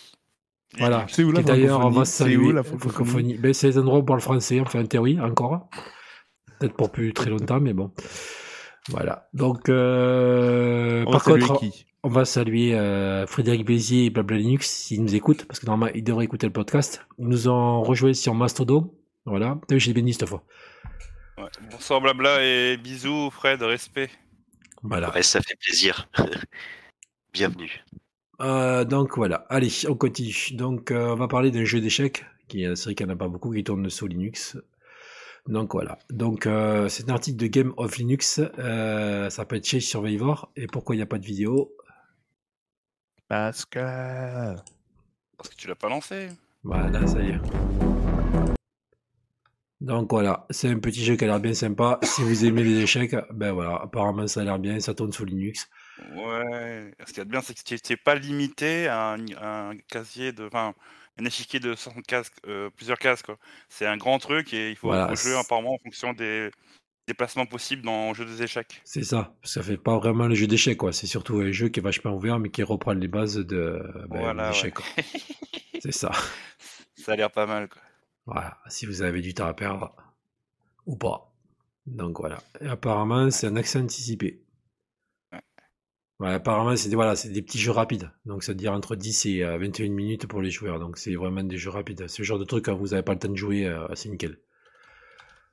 Voilà. C'est où la d'ailleurs, on va francophonie C'est saluer où la francophonie. Ben, c'est les endroits où on parle français, enfin en théorie, encore. Peut-être pour plus très longtemps, mais bon. Voilà. Donc, euh, On par va saluer contre, qui? on va saluer euh, Frédéric Bézier et Blabla Linux s'ils nous écoutent, parce que normalement, ils devraient écouter le podcast. Ils nous ont rejoint sur Mastodon. Voilà. T'as vu, j'ai béni cette fois. Ouais. Bonsoir blabla et bisous Fred, respect. Voilà. Ouais, ça fait plaisir. Bienvenue. Euh, donc voilà, allez, on continue. Donc euh, on va parler d'un jeu d'échecs, qui est vrai qu'il n'y en a pas beaucoup qui tourne sous Linux. Donc voilà, donc euh, c'est un article de Game of Linux, ça s'appelle Chase Survivor, et pourquoi il n'y a pas de vidéo? Parce que. Parce que tu l'as pas lancé. Voilà, ça y est. Donc voilà, c'est un petit jeu qui a l'air bien sympa. Si vous aimez les échecs, ben voilà, apparemment ça a l'air bien, ça tourne sous Linux. Ouais. Ce qu'il y a de bien, c'est que tu n'es pas limité à un, un casier de. Enfin, un échiquier de 60 cases, euh, plusieurs cases, quoi. C'est un grand truc et il faut, Voilà, jouer c'est- apparemment en fonction des, déplacements possibles dans le jeu des échecs. C'est ça, parce que ça fait pas vraiment le jeu d'échecs, quoi. C'est surtout un jeu qui est vachement ouvert, mais qui reprend les bases de ben, Voilà, l'échec. C'est ça. Ça a l'air pas mal, quoi. Voilà, si vous avez du temps à perdre, ou pas. Donc voilà. Et apparemment, c'est un accès anticipé. Ouais. Apparemment, c'est des, voilà, c'est des petits jeux rapides. Donc, c'est-à-dire entre 10 et euh, 21 minutes pour les joueurs. Donc, c'est vraiment des jeux rapides. C'est le genre de truc, quand vous n'avez pas le temps de jouer, euh, c'est nickel.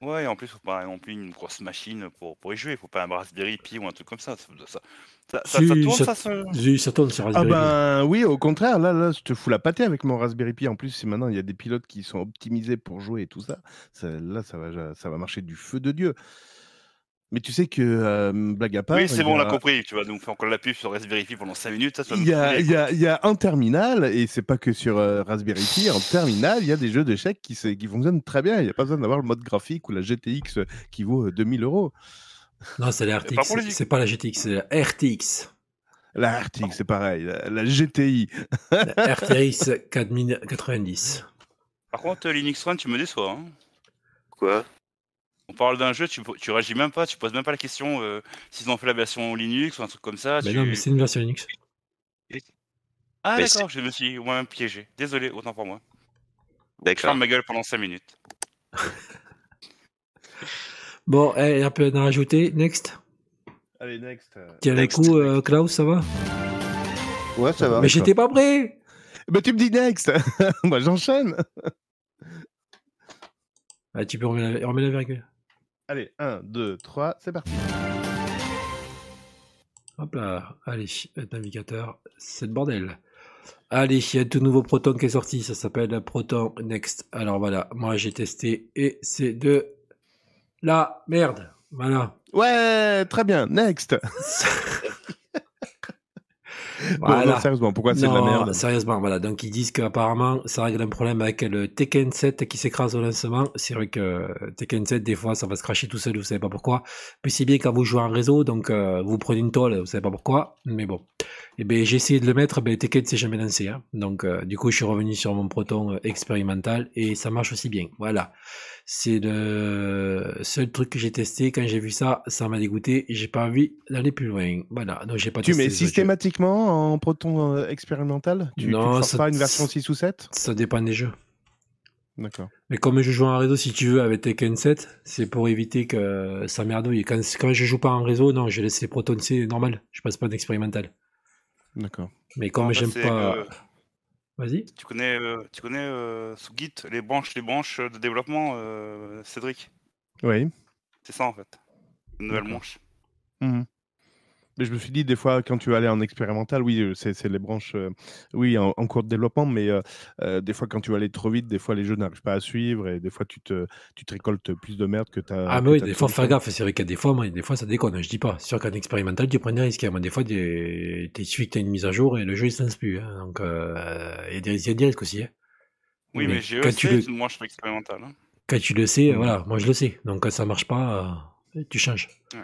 Ouais, et en plus, faut pas non plus une grosse machine pour, pour y jouer. Faut pas un Raspberry Pi ou un truc comme ça. Ça, ça, Si, ça tourne, ça- ça, ce- Si, ça tourne sur Ah Raspberry Pi. ben oui, au contraire, là, là, je te fous la pâtée avec mon Raspberry Pi. En plus, c'est maintenant, il y a des pilotes qui sont optimisés pour jouer et tout ça. Ça- là, ça va, ça va marcher du feu de Dieu. Mais tu sais que, euh, blague à part, Oui, c'est bon, on l'a compris. Tu vas nous faire encore la pub sur Raspberry Pi pendant 5 minutes. Ça, Il y, a, saouler, il, y a, il y a un terminal, et c'est pas que sur euh, Raspberry Pi, en terminal, il y a des jeux d'échecs qui, qui fonctionnent très bien. Il n'y a pas besoin d'avoir le mode graphique ou la GTX euh, qui vaut euh, 2000 euros. Non, c'est la RTX. C'est pas la GTX, c'est la RTX. La RTX, c'est pareil. La, la GTI. La RTX 4090. Par contre, Linux One, tu me déçois. hein. Quoi? On parle d'un jeu, tu, tu réagis même pas, tu poses même pas la question euh, s'ils ont fait la version Linux ou un truc comme ça. Mais tu- non, mais c'est une version Linux. Ah Mais d'accord, je me suis moi-même piégé. Désolé, autant pour moi. Je D'accord. ferme ma gueule pendant 5 minutes. Bon, eh, un peu à rajouter. Next. Allez, next. Tiens le Next, coup, euh, Klaus, ça va? Ouais, ça va. Mais j'étais pas prêt Bah, tu me dis next. Moi, j'enchaîne. Ah, Tu peux remettre la, remettre la virgule. Allez, 1, 2, 3, c'est parti. Hop là, allez, le navigateur, c'est le bordel. Allez, il y a un tout nouveau Proton qui est sorti, ça s'appelle Proton Next. Alors voilà, moi j'ai testé et c'est de la merde. Voilà. Ouais, très bien. Next. Voilà. non, sérieusement, pourquoi c'est de la merde Sérieusement, voilà. Donc ils disent qu'apparemment ça règle un problème avec le Tekken 7 qui s'écrase au lancement. C'est vrai que euh, Tekken 7 des fois ça va se cracher tout seul, vous savez pas pourquoi. Mais c'est bien quand vous jouez en réseau, donc euh, vous prenez une toile, vous savez pas pourquoi. Mais bon. Et ben j'ai essayé de le mettre, ben Tekken s'est jamais lancé. Hein. Donc euh, du coup je suis revenu sur mon Proton expérimental et ça marche aussi bien. Voilà. C'est le seul truc que j'ai testé. Quand j'ai vu ça, ça m'a dégoûté. et J'ai pas envie d'aller plus loin. Voilà. Donc j'ai pas Tu testé mets systématiquement en proton euh, expérimental? Tu, Non, ça- pas une version 6 ou 7 Ça dépend des jeux. D'accord. Mais comme je joue en réseau, si tu veux, avec Tekken 7, c'est pour éviter que ça merdouille. Quand, quand je joue pas en réseau, non, je laisse les protons, c'est normal. Je passe pas d'expérimental. D'accord. Mais comme j'aime pas. euh, Vas-y. Tu connais, euh, tu connais euh, sous Git les branches, les branches de développement, euh, Cédric? Oui. C'est ça en fait. Une nouvelle branche. Mhm. Mais je me suis dit, des fois, quand tu vas aller en expérimental, oui, euh, c'est les branches, euh, oui, en, en cours de développement, mais euh, euh, des fois, quand tu vas aller trop vite, des fois, les jeux n'arrivent pas à suivre et des fois, tu te, tu te récoltes plus de merde que tu as. Ah, mais oui, des fois, faire gaffe. C'est vrai qu'il y a des fois, moi, des fois, ça déconne. Je dis pas. C'est sûr qu'en expérimental, tu prends des risques. hein. Moi, des fois, t'es suivi que t'as une mise à jour et le jeu, il se lance plus. hein. Donc, euh, il y a des il y a des risques aussi. hein. Oui, mais, Mais j'ai aussi tu le- une branche expérimentale. hein. Quand tu le sais, Mhm. voilà, moi, je le sais. Donc, quand ça marche pas, euh, tu changes. Ouais.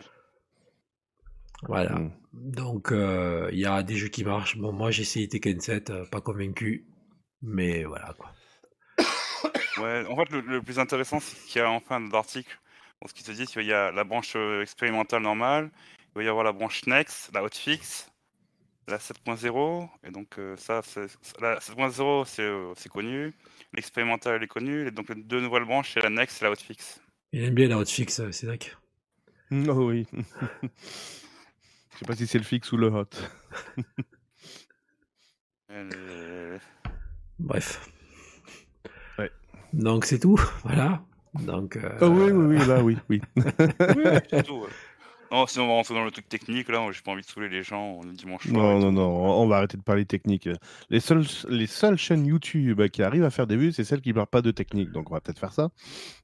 Voilà. Mhm. Donc, euh, il y a des jeux qui marchent. Bon, moi, j'ai essayé Tekken 7, euh, pas convaincu. Mais voilà, quoi. Ouais, en fait, le, le plus intéressant, c'est qu'il y a en fin d'article, bon, ce qui se dit, c'est qu'il y a la branche euh, expérimentale normale, il va y avoir la branche Next, la hotfix, la 7.0, et donc euh, ça, c'est- la 7.0, c'est euh, c'est connu, l'expérimental, elle est connue, et donc les deux nouvelles branches, c'est la Next et la hotfix. Il aime bien la hotfix, Cédric. Mm, Oh oui. Je sais pas si c'est le fixe ou le hot. Euh, Bref. Ouais. Donc, c'est tout. Voilà. Donc, euh, Oh oui, oui, oui, là, oui, oui. c'est tout, ouais. Non, sinon on va rentrer dans le truc technique, là, j'ai pas envie de saouler les gens le dimanche soir. Non, non, tout. non, on va arrêter de parler technique. Les seules, les seules chaînes YouTube qui arrivent à faire des vues, c'est celles qui parlent pas de technique. Donc on va peut-être faire ça. On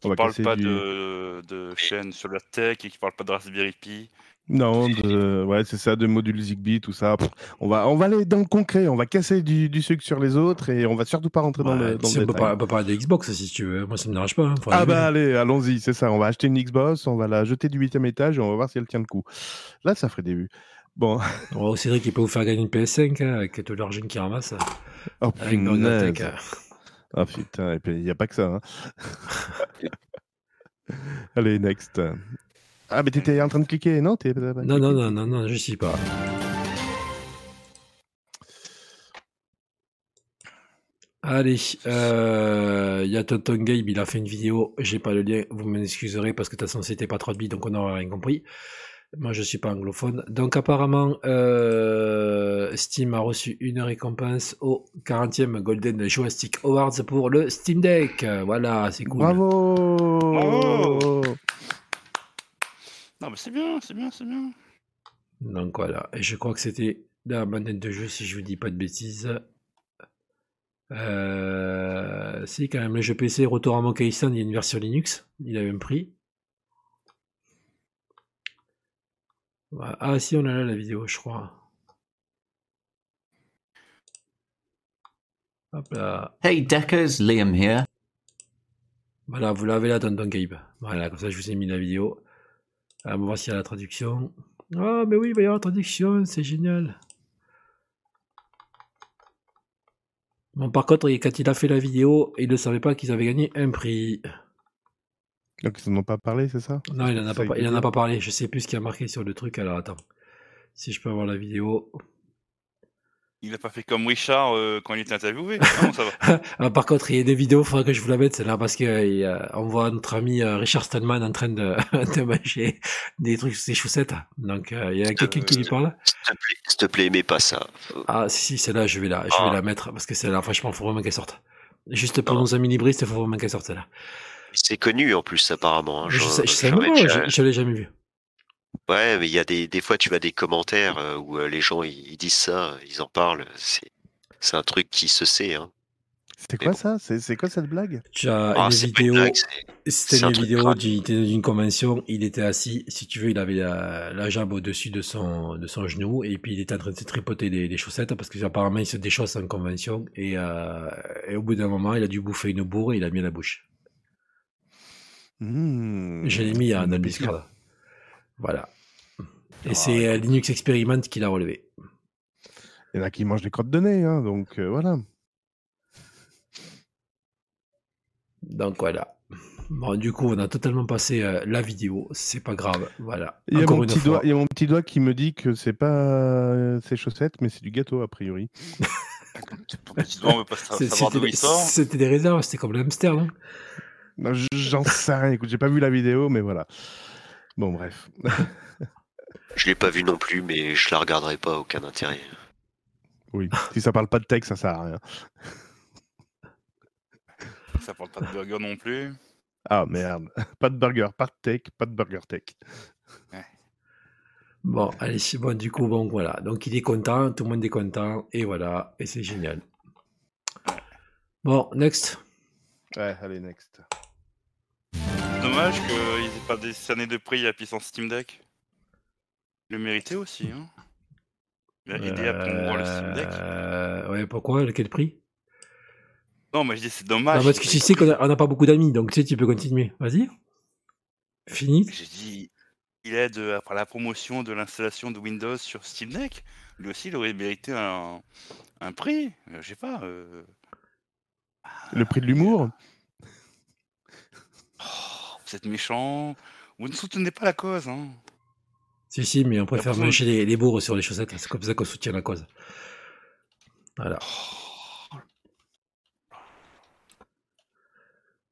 Qui va parle casser pas du- de, de chaîne sur la tech et qui parle pas de Raspberry Pi. Non, de... ouais, c'est ça, de modules Zigbee, tout ça. On va, on va aller dans le concret, on va casser du, du sucre sur les autres et on va surtout pas rentrer dans ouais, le, dans on, peut détail. pas, on peut parler de Xbox si tu veux. Moi, ça me dérange pas. hein. Ah bah allez, allons-y, c'est ça. On va acheter une Xbox, on va la jeter du huitième étage et on va voir si elle tient le coup. Là, ça ferait des vues. Bon, Oh, Cédric, il peut vous faire gagner une PS5 hein, avec tout l'argent qu'il ramasse. oh Avec hein. Ah putain, et puis il n'y a pas que ça. hein. allez, next. Ah, mais t'étais en train de cliquer, non? T'es- Non, non, non, non, non, je suis pas. Allez, euh, il y a Tonton Gabe, il a fait une vidéo, j'ai pas le lien, vous m'excuserez parce que de toute façon c'était pas trop de billes, donc on n'aura rien compris. Moi je suis pas anglophone. Donc apparemment, euh, Steam a reçu une récompense au 40e Golden Joystick Awards pour le Steam Deck. Voilà, c'est cool. Bravo Bravo Non, mais c'est bien, c'est bien, c'est bien. Donc voilà, et je crois que c'était la manette de jeu si je vous dis pas de bêtises. Euh, si quand même le jeu PC Retour à Monkey Island, il y a une version Linux, il a même prix. Ah si on a là la vidéo je crois. Hop là. Hey Deckers, Liam here. Voilà, vous l'avez là, Tonton Gabe. Voilà, comme ça je vous ai mis la vidéo. Ah, on va voir s'il y a la traduction. Ah, mais oui, il va y avoir la traduction, c'est génial. Bon, par contre, quand il a fait la vidéo, il ne savait pas qu'ils avaient gagné un prix. Donc ils n'en ont pas parlé, c'est ça? Non, il en a pas, il en a pas parlé. Je sais plus ce qu'il y a marqué sur le truc. Alors attends, si je peux avoir la vidéo. Il a pas fait comme Richard euh, quand il était interviewé. Ah non, ça va. Ah, par contre, il y a des vidéos, il faudra que je vous la mette, celle-là, parce qu'on voit notre ami euh, Richard Stallman en train de, de manger des trucs, des chaussettes. Donc, euh, il y a quelqu'un qui lui parle. S'il te plaît, s'il te plaît, aimez pas ça. Ah, si, celle-là, je vais la, je Ah. vais la mettre, parce que celle-là, franchement, il faut vraiment qu'elle sorte. Juste pour Ah. nos amis libristes, il faut vraiment qu'elle sorte, celle-là. C'est connu en plus, apparemment. hein. Je, je je, je l'ai jamais vu. Ouais, mais il y a des, des fois, tu as des commentaires euh, où euh, les gens ils, ils disent ça, ils en parlent. C'est, c'est un truc qui se sait. Hein. C'était quoi bon. ça? C'est c'est quoi cette blague? Tu as Ah, blague, c'est- c'était un une vidéo d'une d'une convention, il était assis, si tu veux, il avait la, la jambe au-dessus de son, de son genou, et puis il était en train de se tripoter les, les chaussettes, parce que apparemment il se déchausse en convention, et, euh, et au bout d'un moment, il a dû bouffer une bourre et il a mis à la bouche. Mmh, Je l'ai mis bien. Discord. Voilà. Et Ah, c'est euh, Linux Experiment qui l'a relevé. Il y en a qui mangent des crottes de nez, hein, donc euh, voilà. Donc voilà. Bon, du coup, on a totalement passé euh, la vidéo. C'est pas grave. Voilà. Il y, a Encore mon une petit fois. doigt, il y a mon petit doigt qui me dit que c'est pas euh, ses chaussettes, mais c'est du gâteau a priori. Ton petit doigt, on veut pas sa- C'est- savoir d'où C'était il sort. c'était des réserves, c'était comme le hamster, non? Non, J'en sais rien. Écoute, j'ai pas vu la vidéo, mais voilà. Bon, bref. Je l'ai pas vu non plus, mais je la regarderai pas, aucun intérêt. Oui. Si ça parle pas de tech, ça sert à rien. Ça parle pas de burger non plus. Ah merde. Pas de burger, pas de tech, pas de burger tech. Bon, allez, c'est bon, du coup, bon, voilà. Donc, il est content, tout le monde est content, et voilà, et c'est génial. Bon, next. Ouais, allez, next. Dommage qu'ils aient pas décerné de prix à puissance Steam Deck. Le méritait aussi. Hein. Il a aidé à promouvoir le Steam Deck. Euh, ouais, pourquoi? Quel prix? Non, mais je dis c'est dommage. Non, parce que tu sais qu'on n'a pas beaucoup d'amis, donc tu sais, tu peux continuer. Vas-y. Fini. J'ai dit, il aide à la promotion de l'installation de Windows sur Steam Deck. Lui aussi, il aurait mérité un, un prix. Euh, Je sais pas. euh, Le prix de l'humour? oh, vous êtes méchant. Vous ne soutenez pas la cause. Hein. Si, si, mais on préfère manger les, les bourres sur les chaussettes. C'est comme ça qu'on soutient la cause. Voilà.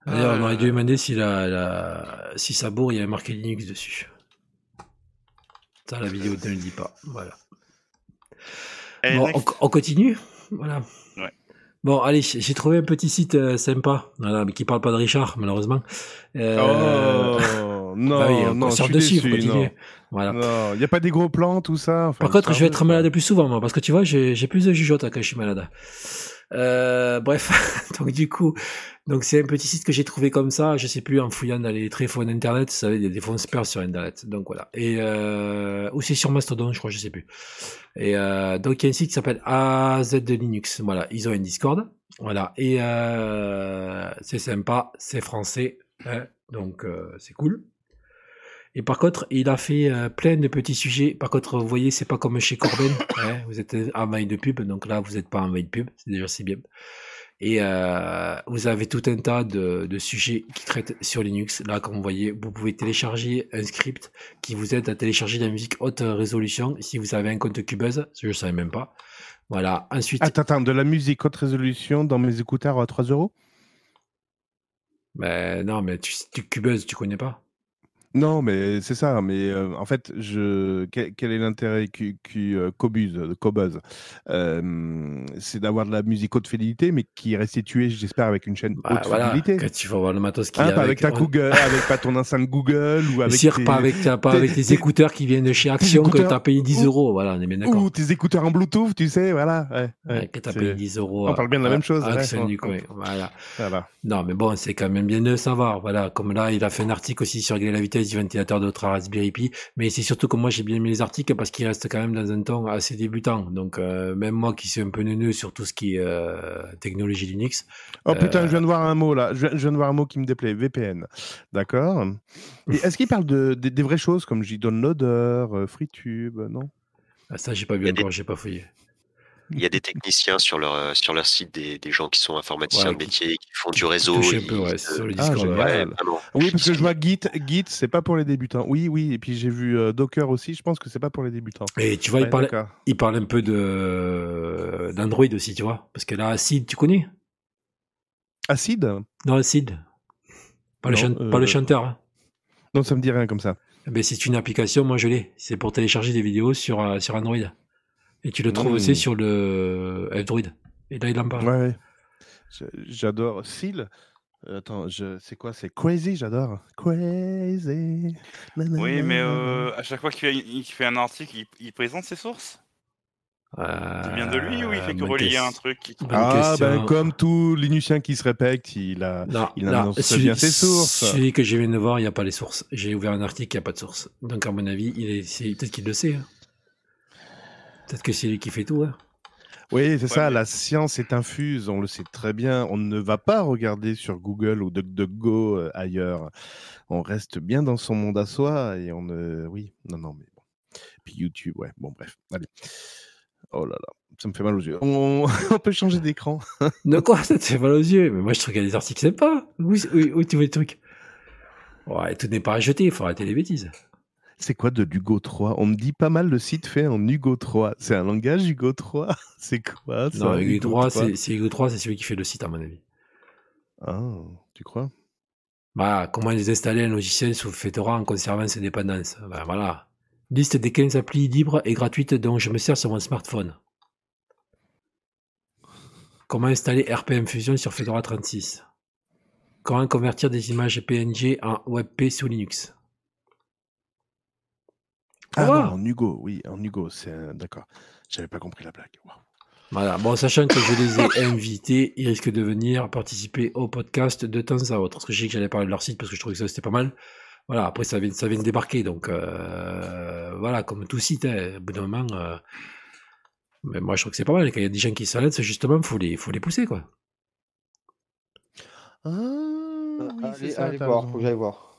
D'ailleurs, on aurait dû Euh. demander si, la, la- si sa bourre, il y avait marqué Linux dessus. Ça, la vidéo ne le dit pas. Voilà. Allez, Bon, on, on continue? Voilà. Ouais. Bon, allez, j'ai j'ai trouvé un petit site euh, sympa, voilà, mais qui parle pas de Richard, malheureusement. Euh, Oh non, bah oui, on non, je sort suis dessus, faut déçu, non. Voilà. Non, il n'y a pas des gros plans, tout ça. enfin, Par contre, je vais être malade plus souvent, moi, parce que tu vois, j'ai plus de jugeote quand je suis malade. Euh, bref, donc du coup, donc c'est un petit site que j'ai trouvé comme ça, je sais plus, en fouillant dans les téléphones internet, vous savez, il y a des fonds spurs sur internet, donc voilà. Et euh, ou c'est sur Mastodon, je crois, je sais plus. Et euh, donc il y a un site qui s'appelle AZ de Linux, voilà, ils ont un Discord, voilà, et euh, c'est sympa, c'est français, hein, donc euh, c'est cool. Et par contre, il a fait euh, plein de petits sujets. Par contre, vous voyez, c'est pas comme chez Corben. hein, vous êtes en veille de pub, donc là, vous n'êtes pas en veille de pub. C'est déjà c'est bien. Et euh, vous avez tout un tas de, de sujets qui traitent sur Linux. Là, comme vous voyez, vous pouvez télécharger un script qui vous aide à télécharger de la musique haute résolution si vous avez un compte Cubase. Je ne savais même pas. Voilà. Ensuite, Attends, attends, de la musique haute résolution dans mes écouteurs à 3 euros? Ben, non, mais tu, tu Cubase, tu connais pas? Non, mais c'est ça. Mais euh, en fait, je... quel, quel est l'intérêt Q, Q, euh, Cobuz, Euh, C'est d'avoir de la musique haute fidélité, mais qui est restituée, j'espère, avec une chaîne Bah, haute voilà, fidélité. quand tu vas voir le matos qu'il y Hein, a pas avec ta on- Google, avec pas ton enceinte Google ou avec Sire, tes, pas avec, ta- pas tes- avec écouteurs qui viennent de chez Action que écouteurs- tu as payé 10 ou- euros. Voilà, on est bien d'accord. ou tes écouteurs en Bluetooth, tu sais, voilà. Ouais, ouais, Ouais, que tu as c'est- payé 10 euros. On parle bien de la même chose, Action du coin. Voilà. Voilà. Non, mais bon, c'est quand même bien de savoir. Voilà, comme là, il a fait un article aussi sur la vitesse du ventilateur de votre Raspberry Pi. Mais c'est surtout que moi, j'ai bien aimé les articles parce qu'ils restent quand même dans un ton assez débutant. Donc, euh, même moi qui suis un peu neuneux sur tout ce qui est euh, technologie Linux. Oh putain, Euh, je viens de voir un mot là. Je, je viens de voir un mot qui me déplaît. VPN. D'accord. Est-ce qu'il parle de, des- des vraies choses comme JDownloader, euh, FreeTube Non? Ah, ça, j'ai pas vu a des- encore, j'ai pas fouillé. Il y a des techniciens sur leur, euh, sur leur site, des, des gens qui sont informaticiens Ouais, de métier, qui font du réseau. ils- peu, ouais, euh, sur le Discord. ouais. Oui, parce que je vois Git. Git, c'est pas pour les débutants. Oui, oui. Et puis j'ai vu euh, Docker aussi. Je pense que c'est pas pour les débutants. Et tu vois, Ouais, il, parle, il parle un peu de d'Android aussi, tu vois. Parce que là, Acid, tu connais? Acide Non, Acid. Pas, le, pas euh, chanteur. hein. Non, ça me dit rien comme ça. Eh ben, c'est une application, moi je l'ai. C'est pour télécharger des vidéos sur, euh, sur Android. Et tu le trouves aussi sur le Android. Et là, il en parle. Ouais, J'adore. Seal Euh, Attends, je... c'est quoi? C'est Crazy, j'adore. Crazy. Oui, mais euh, à chaque fois qu'il fait, un article, il, il présente ses sources? Euh, C'est bien de lui ou il fait que relier un truc qui... Ah, ben comme tout Linuxien qui se répète, il a. Non, il non, annonce celui, bien ses sources. Celui que je viens de voir, il n'y a pas les sources. J'ai ouvert un article, il n'y a pas de source. Donc, à mon avis, il est, peut-être qu'il le sait. hein. Peut-être que c'est lui qui fait tout. hein. Oui, c'est ça, mais- la science est infuse, on le sait très bien. On ne va pas regarder sur Google ou DuckDuckGo euh, ailleurs. On reste bien dans son monde à soi et on ne. Oui, non, non, mais bon. Puis YouTube, ouais, bon, bref, allez. Oh là là, ça me fait mal aux yeux. On, on peut changer d'écran. De quoi? Ça te fait mal aux yeux? Mais moi, je trouve qu'il y a des articles sympas. Où, où, où tu vois les trucs Ouais, tout n'est pas à jeter, il faut arrêter les bêtises. C'est quoi de l'Hugo 3 On me dit pas mal le site fait en Hugo 3. C'est un langage Hugo 3 C'est quoi ça Non, Hugo Hugo 3, c'est c'est Hugo 3, c'est celui qui fait le site, à mon avis. Ah, tu crois? Bah, comment désinstaller un logiciel sous Fedora en conservant ses dépendances? Ben voilà. Liste des 15 applis libres et gratuites dont je me sers sur mon smartphone. Comment installer RPM Fusion sur Fedora 36 Comment convertir des images PNG en WebP sous Linux? Ah, non, en Hugo, oui, en Hugo, c'est un- d'accord. J'avais pas compris la blague. Voilà. Bon, sachant que je les ai invités, ils risquent de venir participer au podcast de temps à autre. Parce que j'ai dit que j'allais parler de leur site parce que je trouvais que ça c'était pas mal. Voilà. Après, ça vient, ça vient de débarquer. Donc, euh, voilà, comme tout site, hein, au bout d'un moment. euh, mais moi, je trouve que c'est pas mal. Quand il y a des gens qui lancent, justement, faut les, faut les pousser, quoi. Ah, oui, allez, ça, allez t'as voir, raison. faut que j'aille voir.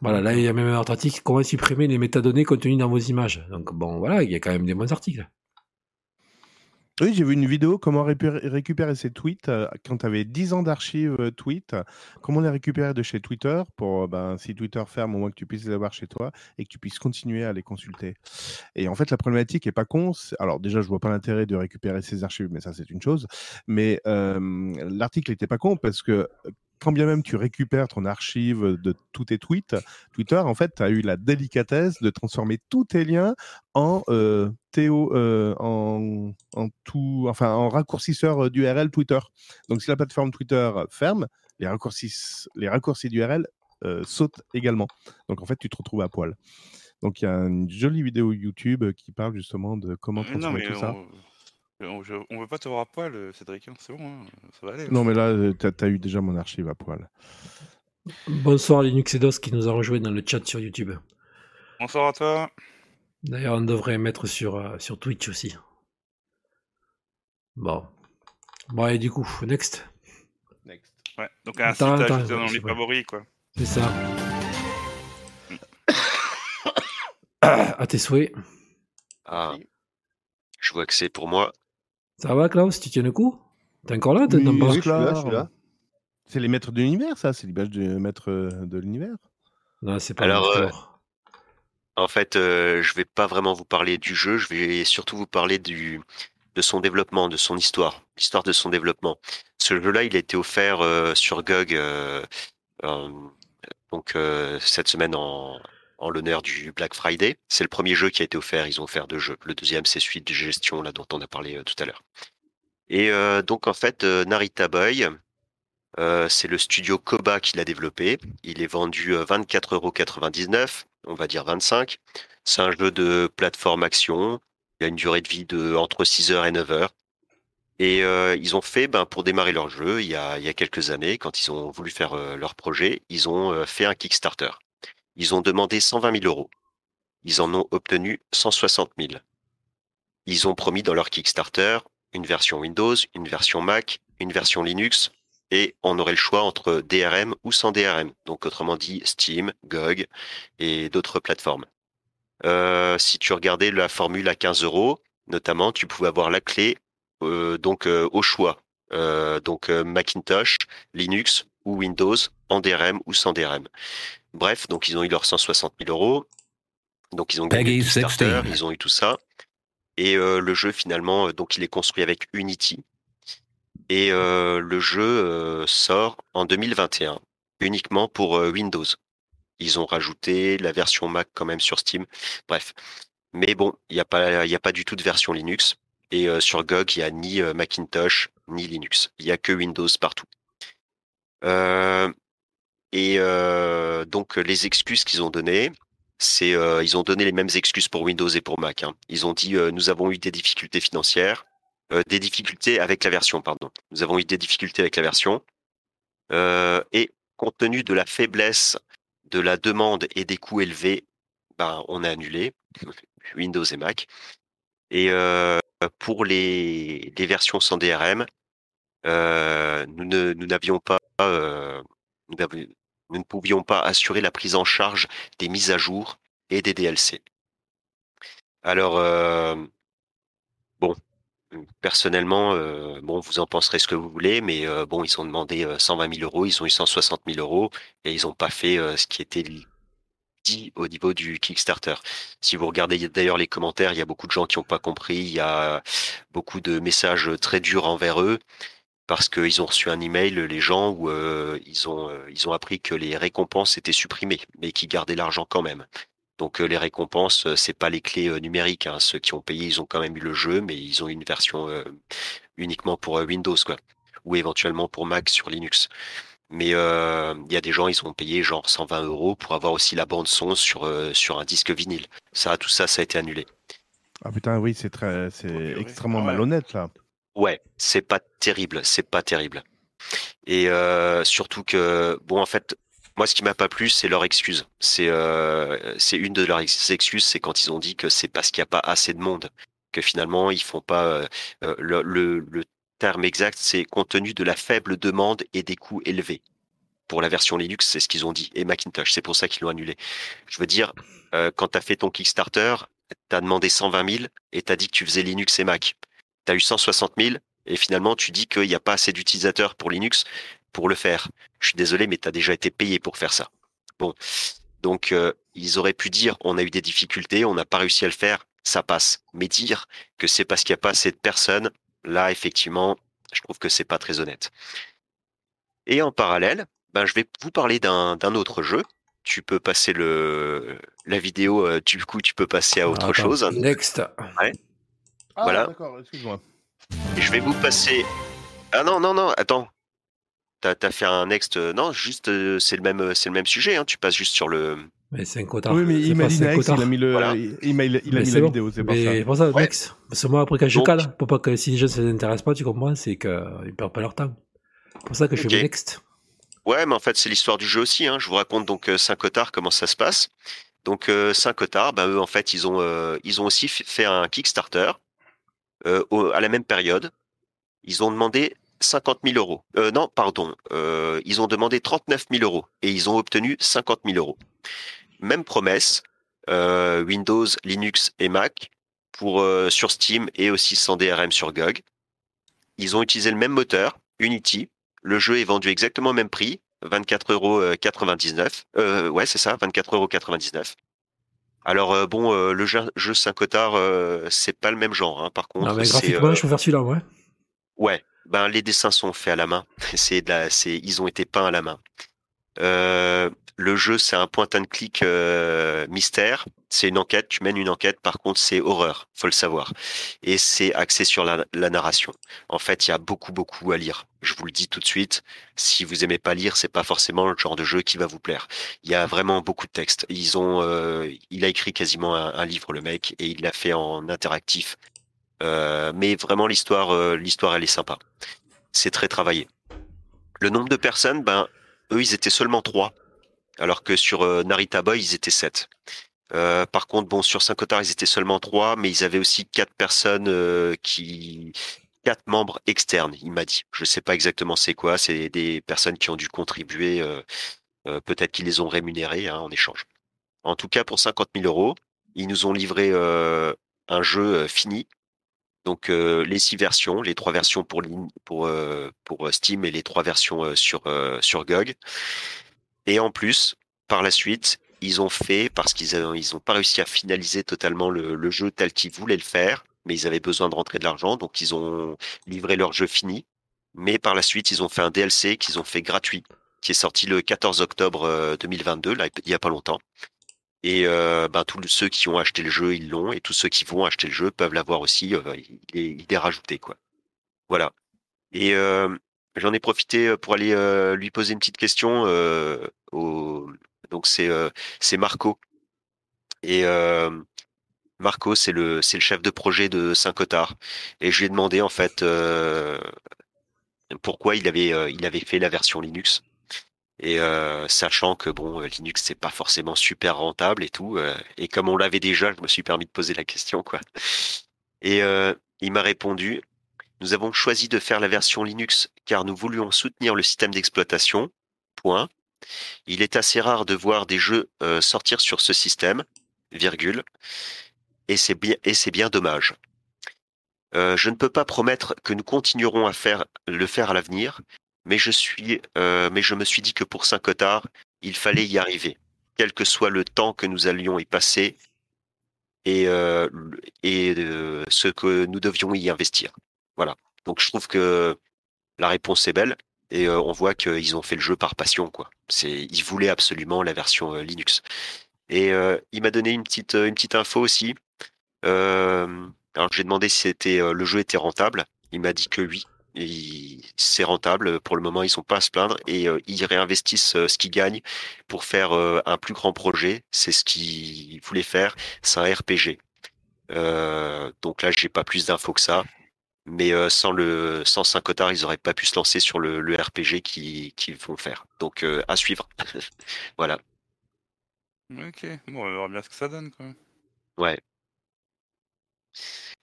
Voilà. Là, il y a même un article. Comment supprimer les métadonnées contenues dans vos images. Donc, bon, voilà, il y a quand même des bons articles. Oui, j'ai vu une vidéo comment récupérer ses tweets euh, quand tu avais 10 ans d'archives euh, tweets, comment les récupérer de chez Twitter pour, euh, ben, si Twitter ferme, au moins que tu puisses les avoir chez toi et que tu puisses continuer à les consulter. Et en fait, la problématique est pas con. Alors déjà, je vois pas l'intérêt de récupérer ces archives, mais ça c'est une chose. Mais l'article était pas con parce que quand bien même tu récupères ton archive de tous tes tweets, Twitter, en fait, a eu la délicatesse de transformer tous tes liens en euh, euh, en, en tout, enfin en raccourcisseur euh, d'URL Twitter. Donc si la plateforme Twitter ferme, les raccourcis, les raccourcis d'URL euh, sautent également. Donc en fait, tu te retrouves à poil. Donc il y a une jolie vidéo YouTube qui parle justement de comment non, transformer tout ça. On... on- je- on veut pas te voir à poil, euh, Cédric. hein, C'est bon, hein, ça va aller. Non mais là, euh, t'as as eu déjà mon archive à poil. Bonsoir Linux Edos qui nous a rejoint dans le chat sur YouTube. Bonsoir à toi. D'ailleurs, on devrait mettre sur, euh, sur Twitch aussi. Bon. Bon, et du coup, next. Next. Ouais, donc un site à attends, ajouter dans les favoris, quoi. C'est ça. à tes souhaits. Ah, je vois que c'est pour moi. Ça va, Klaus Tu tiens le coup? T'es encore là T'es Oui, en bas oui, je suis là, Osclar. je suis là. C'est les maîtres de l'univers, ça C'est l'image du maître euh, de l'univers Non, c'est pas Alors, euh. En fait, euh, je vais pas vraiment vous parler du jeu, je vais surtout vous parler du de son développement, de son histoire, l'histoire de son développement. Ce jeu-là, il a été offert euh, sur GOG euh, euh, donc euh, cette semaine en, en l'honneur du Black Friday. C'est le premier jeu qui a été offert. Ils ont offert deux jeux. Le deuxième, c'est celui de gestion là dont on a parlé euh, tout à l'heure. Et euh, donc en fait, euh, Narita Boy, c'est le studio Koba qui l'a développé. Il est vendu euh, 24,99€, on va dire 25. C'est un jeu de plateforme action. Il a une durée de vie de entre 6 heures et 9 heures. Et ils ont fait, ben, pour démarrer leur jeu, il y, a, il y a quelques années, quand ils ont voulu faire leur projet, ils ont fait un Kickstarter. Ils ont demandé 120 000 euros. Ils en ont obtenu 160 000. Ils ont promis dans leur Kickstarter une version Windows, une version Mac, une version Linux, et on aurait le choix entre DRM ou sans DRM. Donc autrement dit Steam, GOG et d'autres plateformes. Euh, si tu regardais la formule à 15 euros, notamment, tu pouvais avoir la clé euh, donc euh, au choix. Donc Macintosh, Linux ou Windows en DRM ou sans DRM. Bref, donc ils ont eu leurs 160 000 euros. Donc ils ont gagné Kickstarter, 16. ils ont eu tout ça. Et euh, le jeu finalement, euh, donc il est construit avec Unity. Et euh, le jeu sort en 2021 uniquement pour Windows. Ils ont rajouté la version Mac quand même sur Steam. Bref. Mais bon, il n'y a pas, y a pas du tout de version Linux. Et euh, sur GOG, il n'y a ni Macintosh ni Linux. Il n'y a que Windows partout. Euh, et euh, donc les excuses qu'ils ont données, c'est euh, ils ont donné les mêmes excuses pour Windows et pour Mac. hein. Ils ont dit euh, nous avons eu des difficultés financières, des difficultés avec la version, pardon. Nous avons eu des difficultés avec la version. Et compte tenu de la faiblesse de la demande et des coûts élevés, ben, on a annulé Windows et Mac. Et pour les, versions sans DRM, nous n'avions pas nous ne pouvions pas assurer la prise en charge des mises à jour et des DLC. Alors euh, bon, personnellement, euh, bon, vous en penserez ce que vous voulez, mais euh, bon, ils ont demandé euh, 120 000 euros, ils ont eu 160 000 euros et ils n'ont pas fait ce qui était dit au niveau du Kickstarter. Si vous regardez d'ailleurs les commentaires, il y a beaucoup de gens qui n'ont pas compris, il y a beaucoup de messages très durs envers eux parce qu'ils ont reçu un email, les gens, où euh, ils ont euh, ils ont appris que les récompenses étaient supprimées, mais qu'ils gardaient l'argent quand même. Donc euh, les récompenses, euh, c'est pas les clés euh, numériques. hein. Ceux qui ont payé, ils ont quand même eu le jeu, mais ils ont eu une version euh, uniquement pour euh, Windows, quoi, ou éventuellement pour Mac sur Linux. Mais euh, il y a des gens, ils ont payé genre 120 euros pour avoir aussi la bande son sur euh, sur un disque vinyle. Ça, tout ça, ça a été annulé. Ah putain, oui, c'est très, c'est extrêmement Ah ouais. malhonnête là. Ouais, c'est pas terrible, c'est pas terrible. Et euh, surtout que, bon, en fait, moi, ce qui m'a pas plu, c'est leur excuse. C'est euh, c'est une de leurs ex- excuses, c'est quand ils ont dit que c'est parce qu'il n'y a pas assez de monde, que finalement ils font pas. euh, euh, le, le, le terme exact, c'est compte tenu de la faible demande et des coûts élevés. Pour la version Linux, c'est ce qu'ils ont dit, et Macintosh, c'est pour ça qu'ils l'ont annulé. Je veux dire, euh, quand tu as fait ton Kickstarter, tu as demandé 120 000 et tu as dit que tu faisais Linux et Mac. Tu as eu 160 000 et finalement tu dis qu'il n'y a pas assez d'utilisateurs pour Linux pour le faire. Je suis désolé, mais tu as déjà été payé pour faire ça. Bon, donc euh, ils auraient pu dire on a eu des difficultés, on n'a pas réussi à le faire, ça passe. Mais dire que c'est parce qu'il n'y a pas assez de personnes, là effectivement, je trouve que c'est pas très honnête. Et en parallèle, ben, je vais vous parler d'un autre jeu. Tu peux passer le la vidéo, euh, du coup tu peux passer à autre Attends. chose. Next. Ah, Voilà. d'accord, excuse-moi. Et je vais vous passer. Ah non, non, non, attends. T'as as fait un next. euh, Non, juste, euh, c'est le même, euh, c'est le même sujet. Hein. Tu passes juste sur le. Mais c'est un quotard. Oui, mais C'est il m'a pas dit cinq next, il a mis, le, Voilà. il, il m'a- il a mis c'est la bon. vidéo, c'est pour ça. pour ça, Ouais. next. Parce que moi, après, quand je Donc- cale, pour pas que si les gens ne s'intéressent pas, tu comprends, c'est qu'ils ne perdent pas leur temps. C'est pour ça que je Ok. fais next. Ouais, mais en fait, c'est l'histoire du jeu aussi. Hein. Je vous raconte donc euh, Saint-Cotard comment ça se passe. Donc euh, Saint-Cotard, ben, eux, en fait, ils ont, euh, ils ont aussi fait un Kickstarter euh, au- à la même période. Ils ont demandé 50 000 euros. Euh, non, pardon. Euh, ils ont demandé 39 000 euros et ils ont obtenu 50 000 euros. Même promesse, euh, Windows, Linux et Mac pour euh, sur Steam et aussi sans DRM sur GOG. Ils ont utilisé le même moteur, Unity. Le jeu est vendu exactement au même prix, 24,99 euros. ouais, c'est ça, 24,99 euros. Alors euh, bon, euh, le jeu, jeu Saint-Cotard, euh, c'est pas le même genre. Hein, par contre, Non, mais graphiquement, je préfère celui-là, ouais. Ouais, ben les dessins sont faits à la main. C'est de la, c'est, ils ont été peints à la main. Euh, le jeu, c'est un point and click euh, mystère. C'est une enquête. Tu mènes une enquête. Par contre, c'est horreur. Faut le savoir. Et c'est axé sur la, la narration. En fait, il y a beaucoup, beaucoup à lire. Je vous le dis tout de suite. Si vous aimez pas lire, c'est pas forcément le genre de jeu qui va vous plaire. Il y a vraiment beaucoup de textes. Ils ont, euh, il a écrit quasiment un, un livre, le mec, et il l'a fait en interactif. Euh, mais vraiment, l'histoire, euh, l'histoire, elle est sympa. C'est très travaillé. Le nombre de personnes, ben, eux, ils étaient seulement trois, alors que sur euh, Narita Boy, ils étaient sept. Euh, par contre, bon, sur Saint-Cotard, ils étaient seulement trois, mais ils avaient aussi quatre personnes euh, qui, quatre membres externes. Il m'a dit. Je sais pas exactement c'est quoi. C'est des personnes qui ont dû contribuer. Peut-être qu'ils les ont rémunérés hein, en échange. En tout cas, pour 50 000 euros, ils nous ont livré un jeu fini. Donc les six versions, les trois versions pour pour pour Steam et les trois versions sur sur GOG. Et en plus, par la suite, ils ont fait parce qu'ils ont ils ont pas réussi à finaliser totalement le, le jeu tel qu'ils voulaient le faire, mais ils avaient besoin de rentrer de l'argent, donc ils ont livré leur jeu fini. Mais par la suite, ils ont fait un DLC qu'ils ont fait gratuit, qui est sorti le 14 octobre euh, 2022, là il y a pas longtemps. Et euh, ben, tous ceux qui ont acheté le jeu, ils l'ont, et tous ceux qui vont acheter le jeu peuvent l'avoir aussi. euh, il est rajouté, quoi. Voilà. Et euh, j'en ai profité pour aller euh, lui poser une petite question. euh, au... Donc c'est euh, Marco. Et euh, Marco, c'est le le chef de projet de Saint-Cotard. Et je lui ai demandé en fait euh, pourquoi il avait euh, il avait fait la version Linux. Et euh, sachant que bon, euh, Linux c'est pas forcément super rentable et tout, euh, et comme on l'avait déjà, je me suis permis de poser la question quoi. Et euh, il m'a répondu nous avons choisi de faire la version Linux car nous voulions soutenir le système d'exploitation. Point. Il est assez rare de voir des jeux euh, sortir sur ce système, virgule. Et c'est bien, dommage. Euh, je ne peux pas promettre que nous continuerons à faire le faire à l'avenir, mais je euh, me suis dit que pour Saint-Cotard, il fallait y arriver, quel que soit le temps que nous allions y passer et ce que nous devions y investir. Voilà. Donc je trouve que la réponse est belle et on voit qu'ils ont fait le jeu par passion quoi. C'est ils voulaient absolument la version Linux. Et il m'a donné une petite info aussi. Alors j'ai demandé si c'était le jeu était rentable. Il m'a dit que oui. C'est rentable pour le moment, ils sont pas à se plaindre et ils réinvestissent ce qu'ils gagnent pour faire un plus grand projet. C'est ce qu'ils voulaient faire. C'est un RPG. Donc là, j'ai pas plus d'infos que ça. Mais euh, sans le sans Saint-Cotard, ils auraient pas pu se lancer sur le, le RPG qu'ils qu'ils vont faire. Donc euh, à suivre. voilà. Ok, bon, on verra bien ce que ça donne même. Ouais.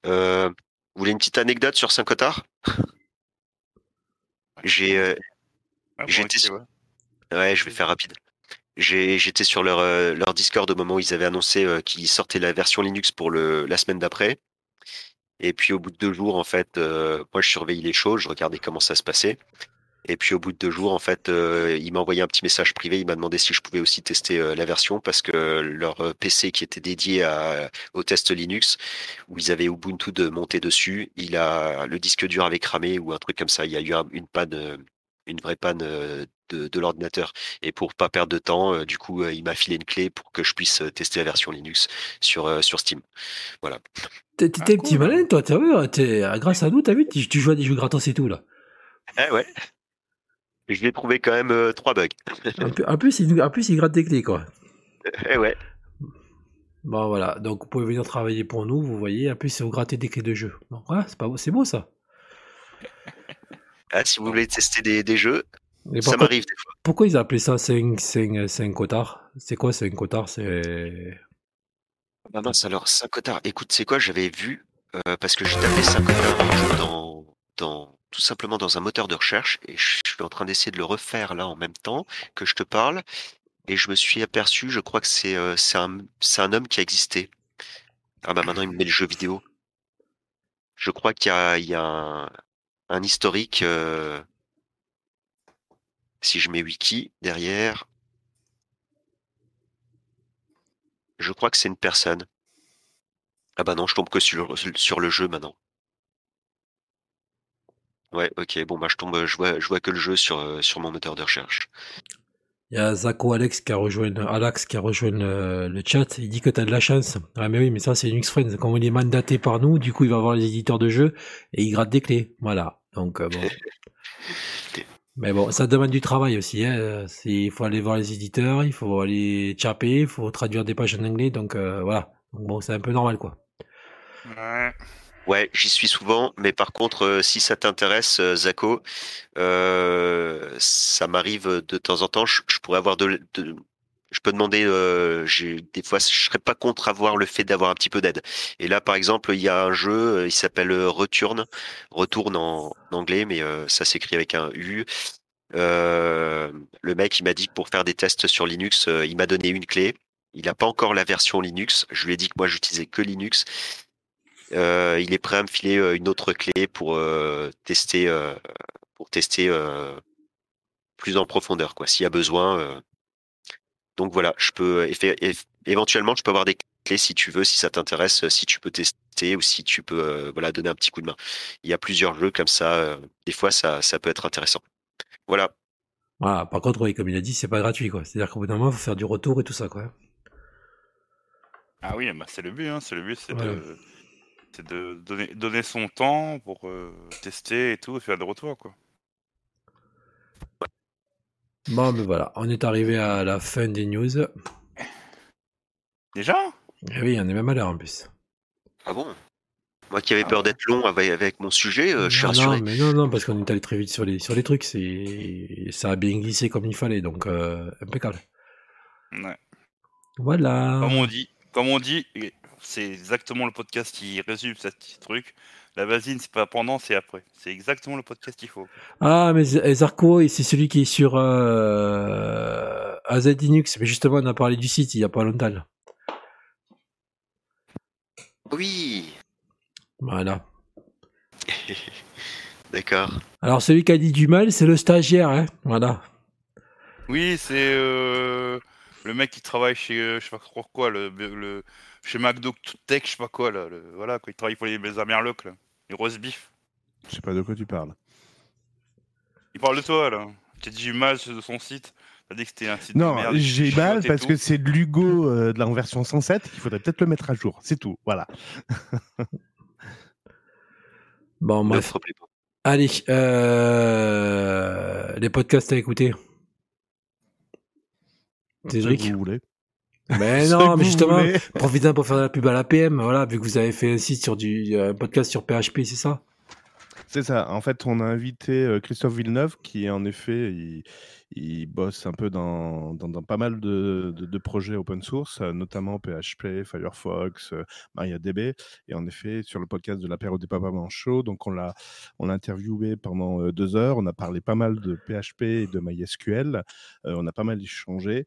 Euh, vous voulez une petite anecdote sur Saint-Cotard J'ai euh, Ah, bon, J'étais ok, sur- ouais. ouais, je vais faire rapide. J'ai j'étais sur leur leur Discord au moment où ils avaient annoncé qu'ils sortaient la version Linux pour le la semaine d'après. Et puis au bout de deux jours, en fait, euh, moi je surveillais les choses, je regardais comment ça se passait. Et puis au bout de deux jours, en fait, euh, il m'a envoyé un petit message privé. Il m'a demandé si je pouvais aussi tester euh, la version parce que leur euh, PC qui était dédié à, au test Linux, où ils avaient Ubuntu de monter dessus, il a le disque dur avait cramé ou un truc comme ça. Il y a eu un- une panne, une vraie panne euh, de, de l'ordinateur. Et pour pas perdre de temps, euh, du coup, euh, il m'a filé une clé pour que je puisse euh, tester la version Linux sur euh, sur Steam. Voilà. T'es Ah, un petit cool. malin, toi, t'as vu, t'es- ah, grâce à nous, t'as vu, tu, tu joues à des jeux gratos et tout, là. Eh ouais. Je lui ai trouvé quand même euh, trois bugs. En plus, en plus, il, en plus, il gratte des clés, quoi. Eh ouais. Bon, voilà. Donc, vous pouvez venir travailler pour nous, vous voyez. En plus, vous grattez des clés de jeu. Donc, ouais, c'est pas beau, c'est beau, ça. Ah, si vous voulez tester des, des jeux, Et ça m'arrive des fois. pourquoi ils appelaient ça 5, 5, 5 cotards C'est quoi 5 cotards C'est. Ah mince, alors Saint-Cotard, écoute, c'est quoi, j'avais vu, euh, parce que j'ai tapé Saint-Cotard dans, dans, tout simplement dans un moteur de recherche, et je suis en train d'essayer de le refaire là en même temps que je te parle, et je me suis aperçu, je crois que c'est euh, c'est un, c'est un homme qui a existé. Ah bah maintenant il me met le jeu vidéo. Je crois qu'il y y a un, un historique. euh, si je mets wiki derrière, je crois que c'est une personne. Ah bah non, je tombe que sur, sur le jeu maintenant. Ouais, ok, bon bah je tombe, je vois, je vois que le jeu sur, euh, sur mon moteur de recherche. Il y a Zako Alex qui a rejoint, Alex qui a rejoint le, le chat. Il dit que t'as de la chance. Ah, mais oui, mais ça, c'est Linux Friends. Comme il est mandaté par nous, du coup, il va voir les éditeurs de jeux et il gratte des clés. Voilà. Donc, euh, bon. mais bon, ça demande du travail aussi, hein. Il faut aller voir les éditeurs, il faut aller chapper, il faut traduire des pages en anglais. Donc, euh, voilà. Donc, bon, c'est un peu normal, quoi. Ouais. Ouais, j'y suis souvent, mais par contre, euh, si ça t'intéresse, euh, Zako, euh, ça m'arrive de temps en temps. Je, je pourrais avoir de, de- je peux demander. euh, des fois, je serais pas contre avoir le fait d'avoir un petit peu d'aide. Et là, par exemple, il y a un jeu, euh, il s'appelle euh, Return, Retourne en, anglais, mais euh, ça s'écrit avec un U. Euh, le mec, il m'a dit que pour faire des tests sur Linux, il m'a donné une clé. Il n'a pas encore la version Linux. Je lui ai dit que moi, j'utilisais que Linux. Il est prêt à me filer une autre clé pour tester, pour tester plus en profondeur, quoi, s'il y a besoin. Euh. Donc voilà, je peux eff- éventuellement, je peux avoir des clés si tu veux, si ça t'intéresse, euh, si tu peux tester ou si tu peux, euh, voilà, donner un petit coup de main. Il y a plusieurs jeux comme ça. euh, des fois, ça, ça peut être intéressant. Voilà. Voilà. Par contre, oui, comme il a dit, c'est pas gratuit, quoi. C'est-à-dire qu'au bout d'un moment, il faut faire du retour et tout ça, quoi. Ah oui, bah c'est le but, hein. C'est le but, c'est Ouais. de, c'est de donner, donner son temps pour euh, tester et tout, et faire des retours, quoi. Bon, ben voilà. On est arrivé à la fin des news. Déjà? Eh oui, on est même à l'heure, en plus. Ah bon? Moi qui avais peur d'être long avec, avec mon sujet, euh, je suis non, rassuré. non, mais non, non, parce qu'on est allé très vite sur les, sur les trucs. C'est, ça a bien glissé comme il fallait, donc euh, impeccable. Ouais. Voilà. Comme on dit, comme on dit, et c'est exactement le podcast qui résume ce petit truc. La vasine, c'est pas pendant, c'est après. C'est exactement le podcast qu'il faut. Ah, mais Z- Zarko, et c'est celui qui est sur euh, AZ Linux. Mais justement, on a parlé du site il y a pas longtemps. là. Oui, Voilà. d'accord. Alors, celui qui a dit du mal, c'est le stagiaire, hein. Voilà. Oui, c'est euh, le mec qui travaille chez, euh, je sais pas trop quoi, le, le chez McDo Tech, je sais pas quoi, là. le- voilà, quoi, il travaille pour les, les Amerlocs, là. Les roast beef. Je sais pas de quoi tu parles. Il parle de toi, là. Tu as dit du mal de son site. T'as dit que c'était un site Non, de merde. j'ai mal parce tout. que c'est de l'Hugo euh, de la version 107. Il faudrait peut-être le mettre à jour. C'est tout. Voilà. Bon, Ne bref. Allez, euh, les podcasts à écouter. Cédric Si vous voulez. Mais non, mais justement, profitez pour faire de la pub à la PM, voilà, vu que vous avez fait un site sur du un podcast sur PHP, c'est ça? C'est ça. En fait, on a invité Christophe Villeneuve, qui en effet, il, bosse un peu dans, pas mal de, projets open source, notamment PHP, Firefox, MariaDB. Et en effet, sur le podcast de l'apéro des papas manchots, donc on l'a interviewé pendant deux heures. On a parlé pas mal de PHP et de MySQL. On a pas mal échangé.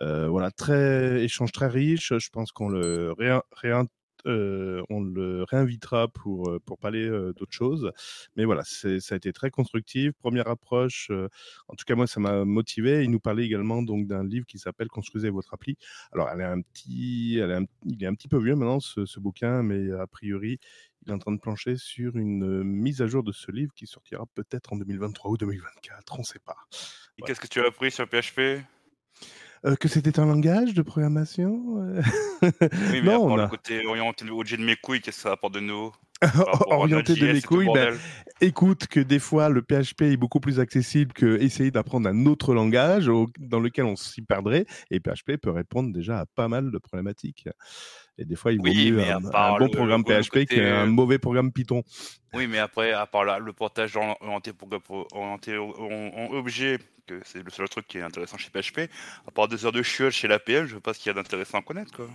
Voilà, très échange très riche. Je pense qu'on le réin- réin- euh, on le réinvitera pour, euh, pour parler euh, d'autres choses. Mais voilà, ça a été très constructif. Première approche, euh, en tout cas moi ça m'a motivé. Il nous parlait également donc d'un livre qui s'appelle Construisez votre appli. Alors elle est un petit, elle est un- il est un petit peu vieux maintenant ce, ce bouquin, mais a priori il est en train de plancher sur une euh, mise à jour de ce livre qui sortira peut-être en 2023 ou 2024, on ne sait pas. Et Qu'est-ce que tu as appris sur PHP Euh, que c'était un langage de programmation euh, Oui, mais Non, on le a côté orienté objet de mes couilles, qu'est-ce que ça apporte de nouveau? Orienté de mes couilles. le ben, écoute que des fois le PHP est beaucoup plus accessible que essayer d'apprendre un autre langage au- dans lequel on s'y perdrait. Et PHP peut répondre déjà à pas mal de problématiques. Et des fois, il vaut Oui, mieux un, un bon le- programme le- PHP qu'un euh, mauvais programme Python. Oui, mais après, à part là, le portage ori- orienté, en, objet, que c'est le seul truc qui est intéressant chez PHP, à part deux heures de chiol chez l'APM, je veux pas ce qu'il y a d'intéressant à connaître. Quoi.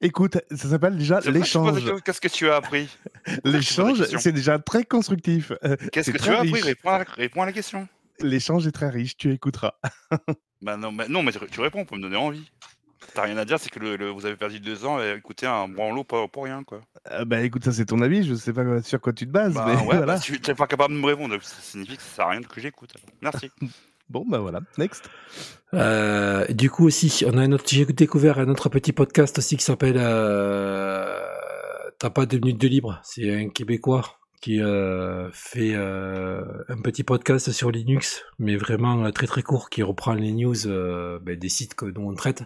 Écoute, ça s'appelle déjà sais l'échange. Qu'est-ce que tu as appris? L'échange, c'est déjà très constructif. Euh, Qu'est-ce que tu as appris? réponds à, la- réponds à la question. L'échange est très riche, tu écouteras. Bah non, mais, non, mais tu réponds pour me donner envie. T'as rien à dire, c'est que le, le- vous avez perdu deux ans et écoutez un branlot pour, pour rien, quoi. Euh, bah écoute, ça c'est ton avis, je sais pas sur quoi tu te bases, Bah mais ouais, voilà. bah, tu n'es pas capable de me répondre, ça signifie que ça sert à rien que j'écoute. Merci. Bon, bah voilà, next. Euh, du coup aussi, on a un autre, j'ai découvert un autre petit podcast aussi qui s'appelle euh, T'as pas deux minutes de libre. C'est un Québécois qui euh, fait euh, un petit podcast sur Linux, mais vraiment euh, très très court, qui reprend les news euh, ben, des sites que dont on traite.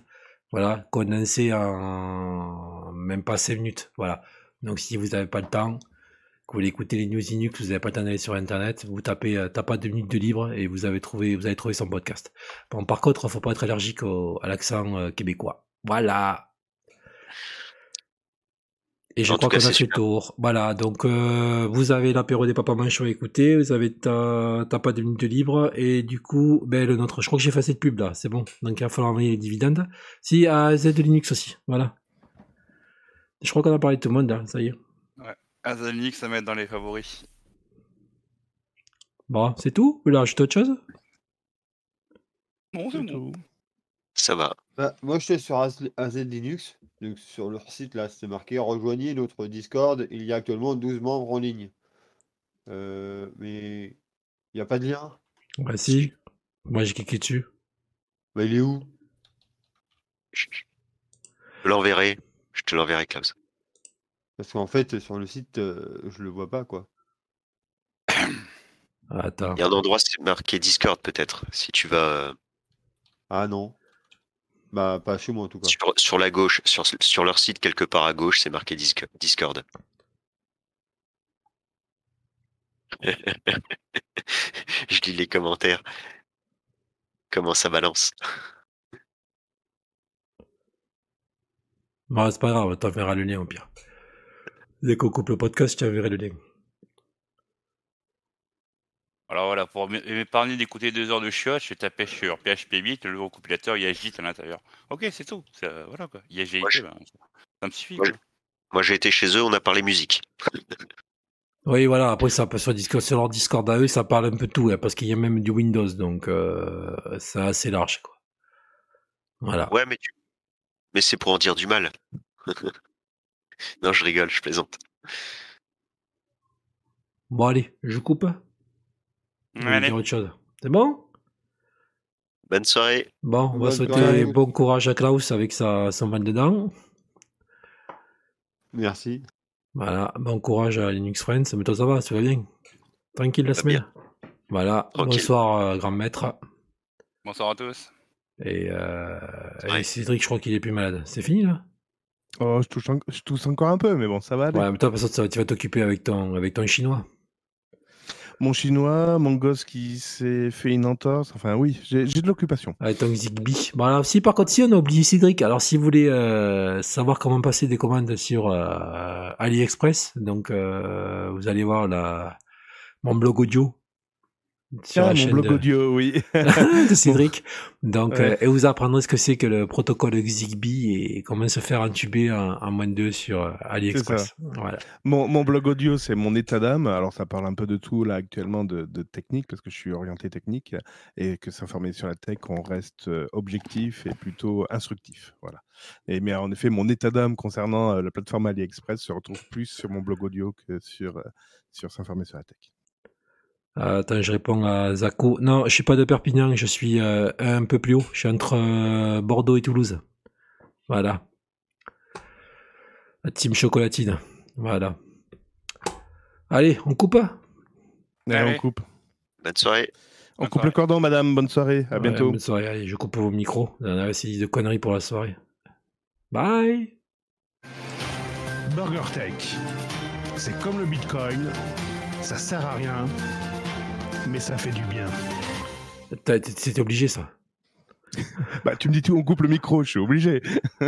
Voilà, condensé en même pas 5 minutes. Voilà. Donc si vous n'avez pas le temps, que vous voulez écouter les news Linux, vous n'avez pas le temps d'aller sur internet, vous tapez t'as pas deux minutes de libre et vous avez trouvé vous avez trouvé son podcast. Bon, par contre, faut pas être allergique à l'accent euh, québécois. Voilà. Et je En crois qu'on a fait le tour. Voilà, donc euh, vous avez l'apéro des papas manchots à écouter, vous avez ta, t'as pas de minutes de libre, et du coup, ben, le nôtre, je crois que j'ai fait assez de pub là, c'est bon. Donc il va falloir envoyer les dividendes. Si, à Z Linux aussi, voilà. Je crois qu'on a parlé de tout le monde là, ça y est. Azalnik, ça met dans les favoris. Bon, c'est tout? Vous voulez rajouter autre chose? Non, c'est tout. Ça va. Bah, moi, j'étais sur AZ Linux. Donc, sur leur site, là, c'était marqué Rejoignez notre Discord. Il y a actuellement 12 membres en ligne. Euh, mais il n'y a pas de lien? Bah si. Moi j'ai cliqué dessus. Bah, il est où? Je te l'enverrai. Je te l'enverrai, Klaus. Parce qu'en fait, sur le site, euh, je le vois pas, quoi. Attends. Il y a un endroit, c'est marqué Discord, peut-être. Si tu vas euh, Ah non. Bah, pas chez moi, en tout cas. sur, sur la gauche, sur, sur leur site, quelque part à gauche, c'est marqué Disc- Discord. Je lis les commentaires. Comment ça balance? Bon, c'est pas grave, t'enverras le lien au pire. Dès qu'on coupe le podcast, je t'enverrai le lien. Alors voilà, pour m'épargner d'écouter deux heures de chiottes, je vais taper sur PHP 8, le recompilateur, il y a Git à l'intérieur. Ok, c'est tout. Voilà quoi. Il y a GIT, Moi, je- ben, ça me suffit. Moi, j'ai été chez eux, on a parlé musique. Oui, voilà, après, ça peut sur, Discord, sur leur Discord à eux, ça parle un peu de tout, hein, parce qu'il y a même du Windows, donc euh, c'est assez large, quoi. Voilà. Ouais, mais tu... mais c'est pour en dire du mal. non, je rigole, je plaisante. Bon, allez, je coupe. Allez. dire autre chose. C'est bon? Bonne soirée. Bon, on va souhaiter soirée. bon courage à Klaus avec sa, son mal dedans. Merci. Voilà, bon courage à Linux Friends. Mais toi, ça va, ça va bien? Tranquille la semaine? Voilà, Tranquille. bonsoir, euh, grand maître. Bonsoir à tous. Et, euh, et Cédric, je crois qu'il est plus malade. C'est fini là? Oh, je touche, en- je tousse encore un peu, mais bon, ça va aller. Ouais, mais toi, de toute façon, ça va- tu vas t'occuper avec ton, avec ton chinois. Mon chinois, mon gosse qui s'est fait une entorse, enfin oui, j'ai de l'occupation. Avec ton Zigbee. Bon, alors, si par contre, si on a oublié Cédric, alors si vous voulez euh, savoir comment passer des commandes sur euh, AliExpress, donc euh, vous allez voir la, mon blog audio sur la mon blog de, audio, oui. de Cédric. Donc, Ouais. euh, et vous apprendrez ce que c'est que le protocole Zigbee et comment se faire entuber en, en moins de deux sur euh, AliExpress. Voilà. Mon, mon blog audio, c'est mon état d'âme. Alors, ça parle un peu de tout, là, actuellement, de, de technique, parce que je suis orienté technique, et que s'informer sur la tech, on reste euh, objectif et plutôt instructif. Voilà. Et, mais en effet, mon état d'âme concernant la plateforme AliExpress se retrouve plus sur mon blog audio que sur, sur s'informer sur la tech. Euh, attends, je réponds à Zako. Non, je suis pas de Perpignan, je suis euh, un peu plus haut. Je suis entre euh, Bordeaux et Toulouse. Voilà. La team chocolatine. Voilà. Allez, on coupe Allez, Allez. on coupe. Bonne soirée. On Bonne coupe le cordon, madame. Bonne soirée. À Ouais, bientôt. bonne soirée. Allez, je coupe vos micros. On a essayé de conneries pour la soirée. Bye BurgerTech. C'est comme le Bitcoin, ça sert à rien, mais ça fait du bien. C'était obligé ça. Bah, tu me dis tout, on coupe le micro, je suis obligé.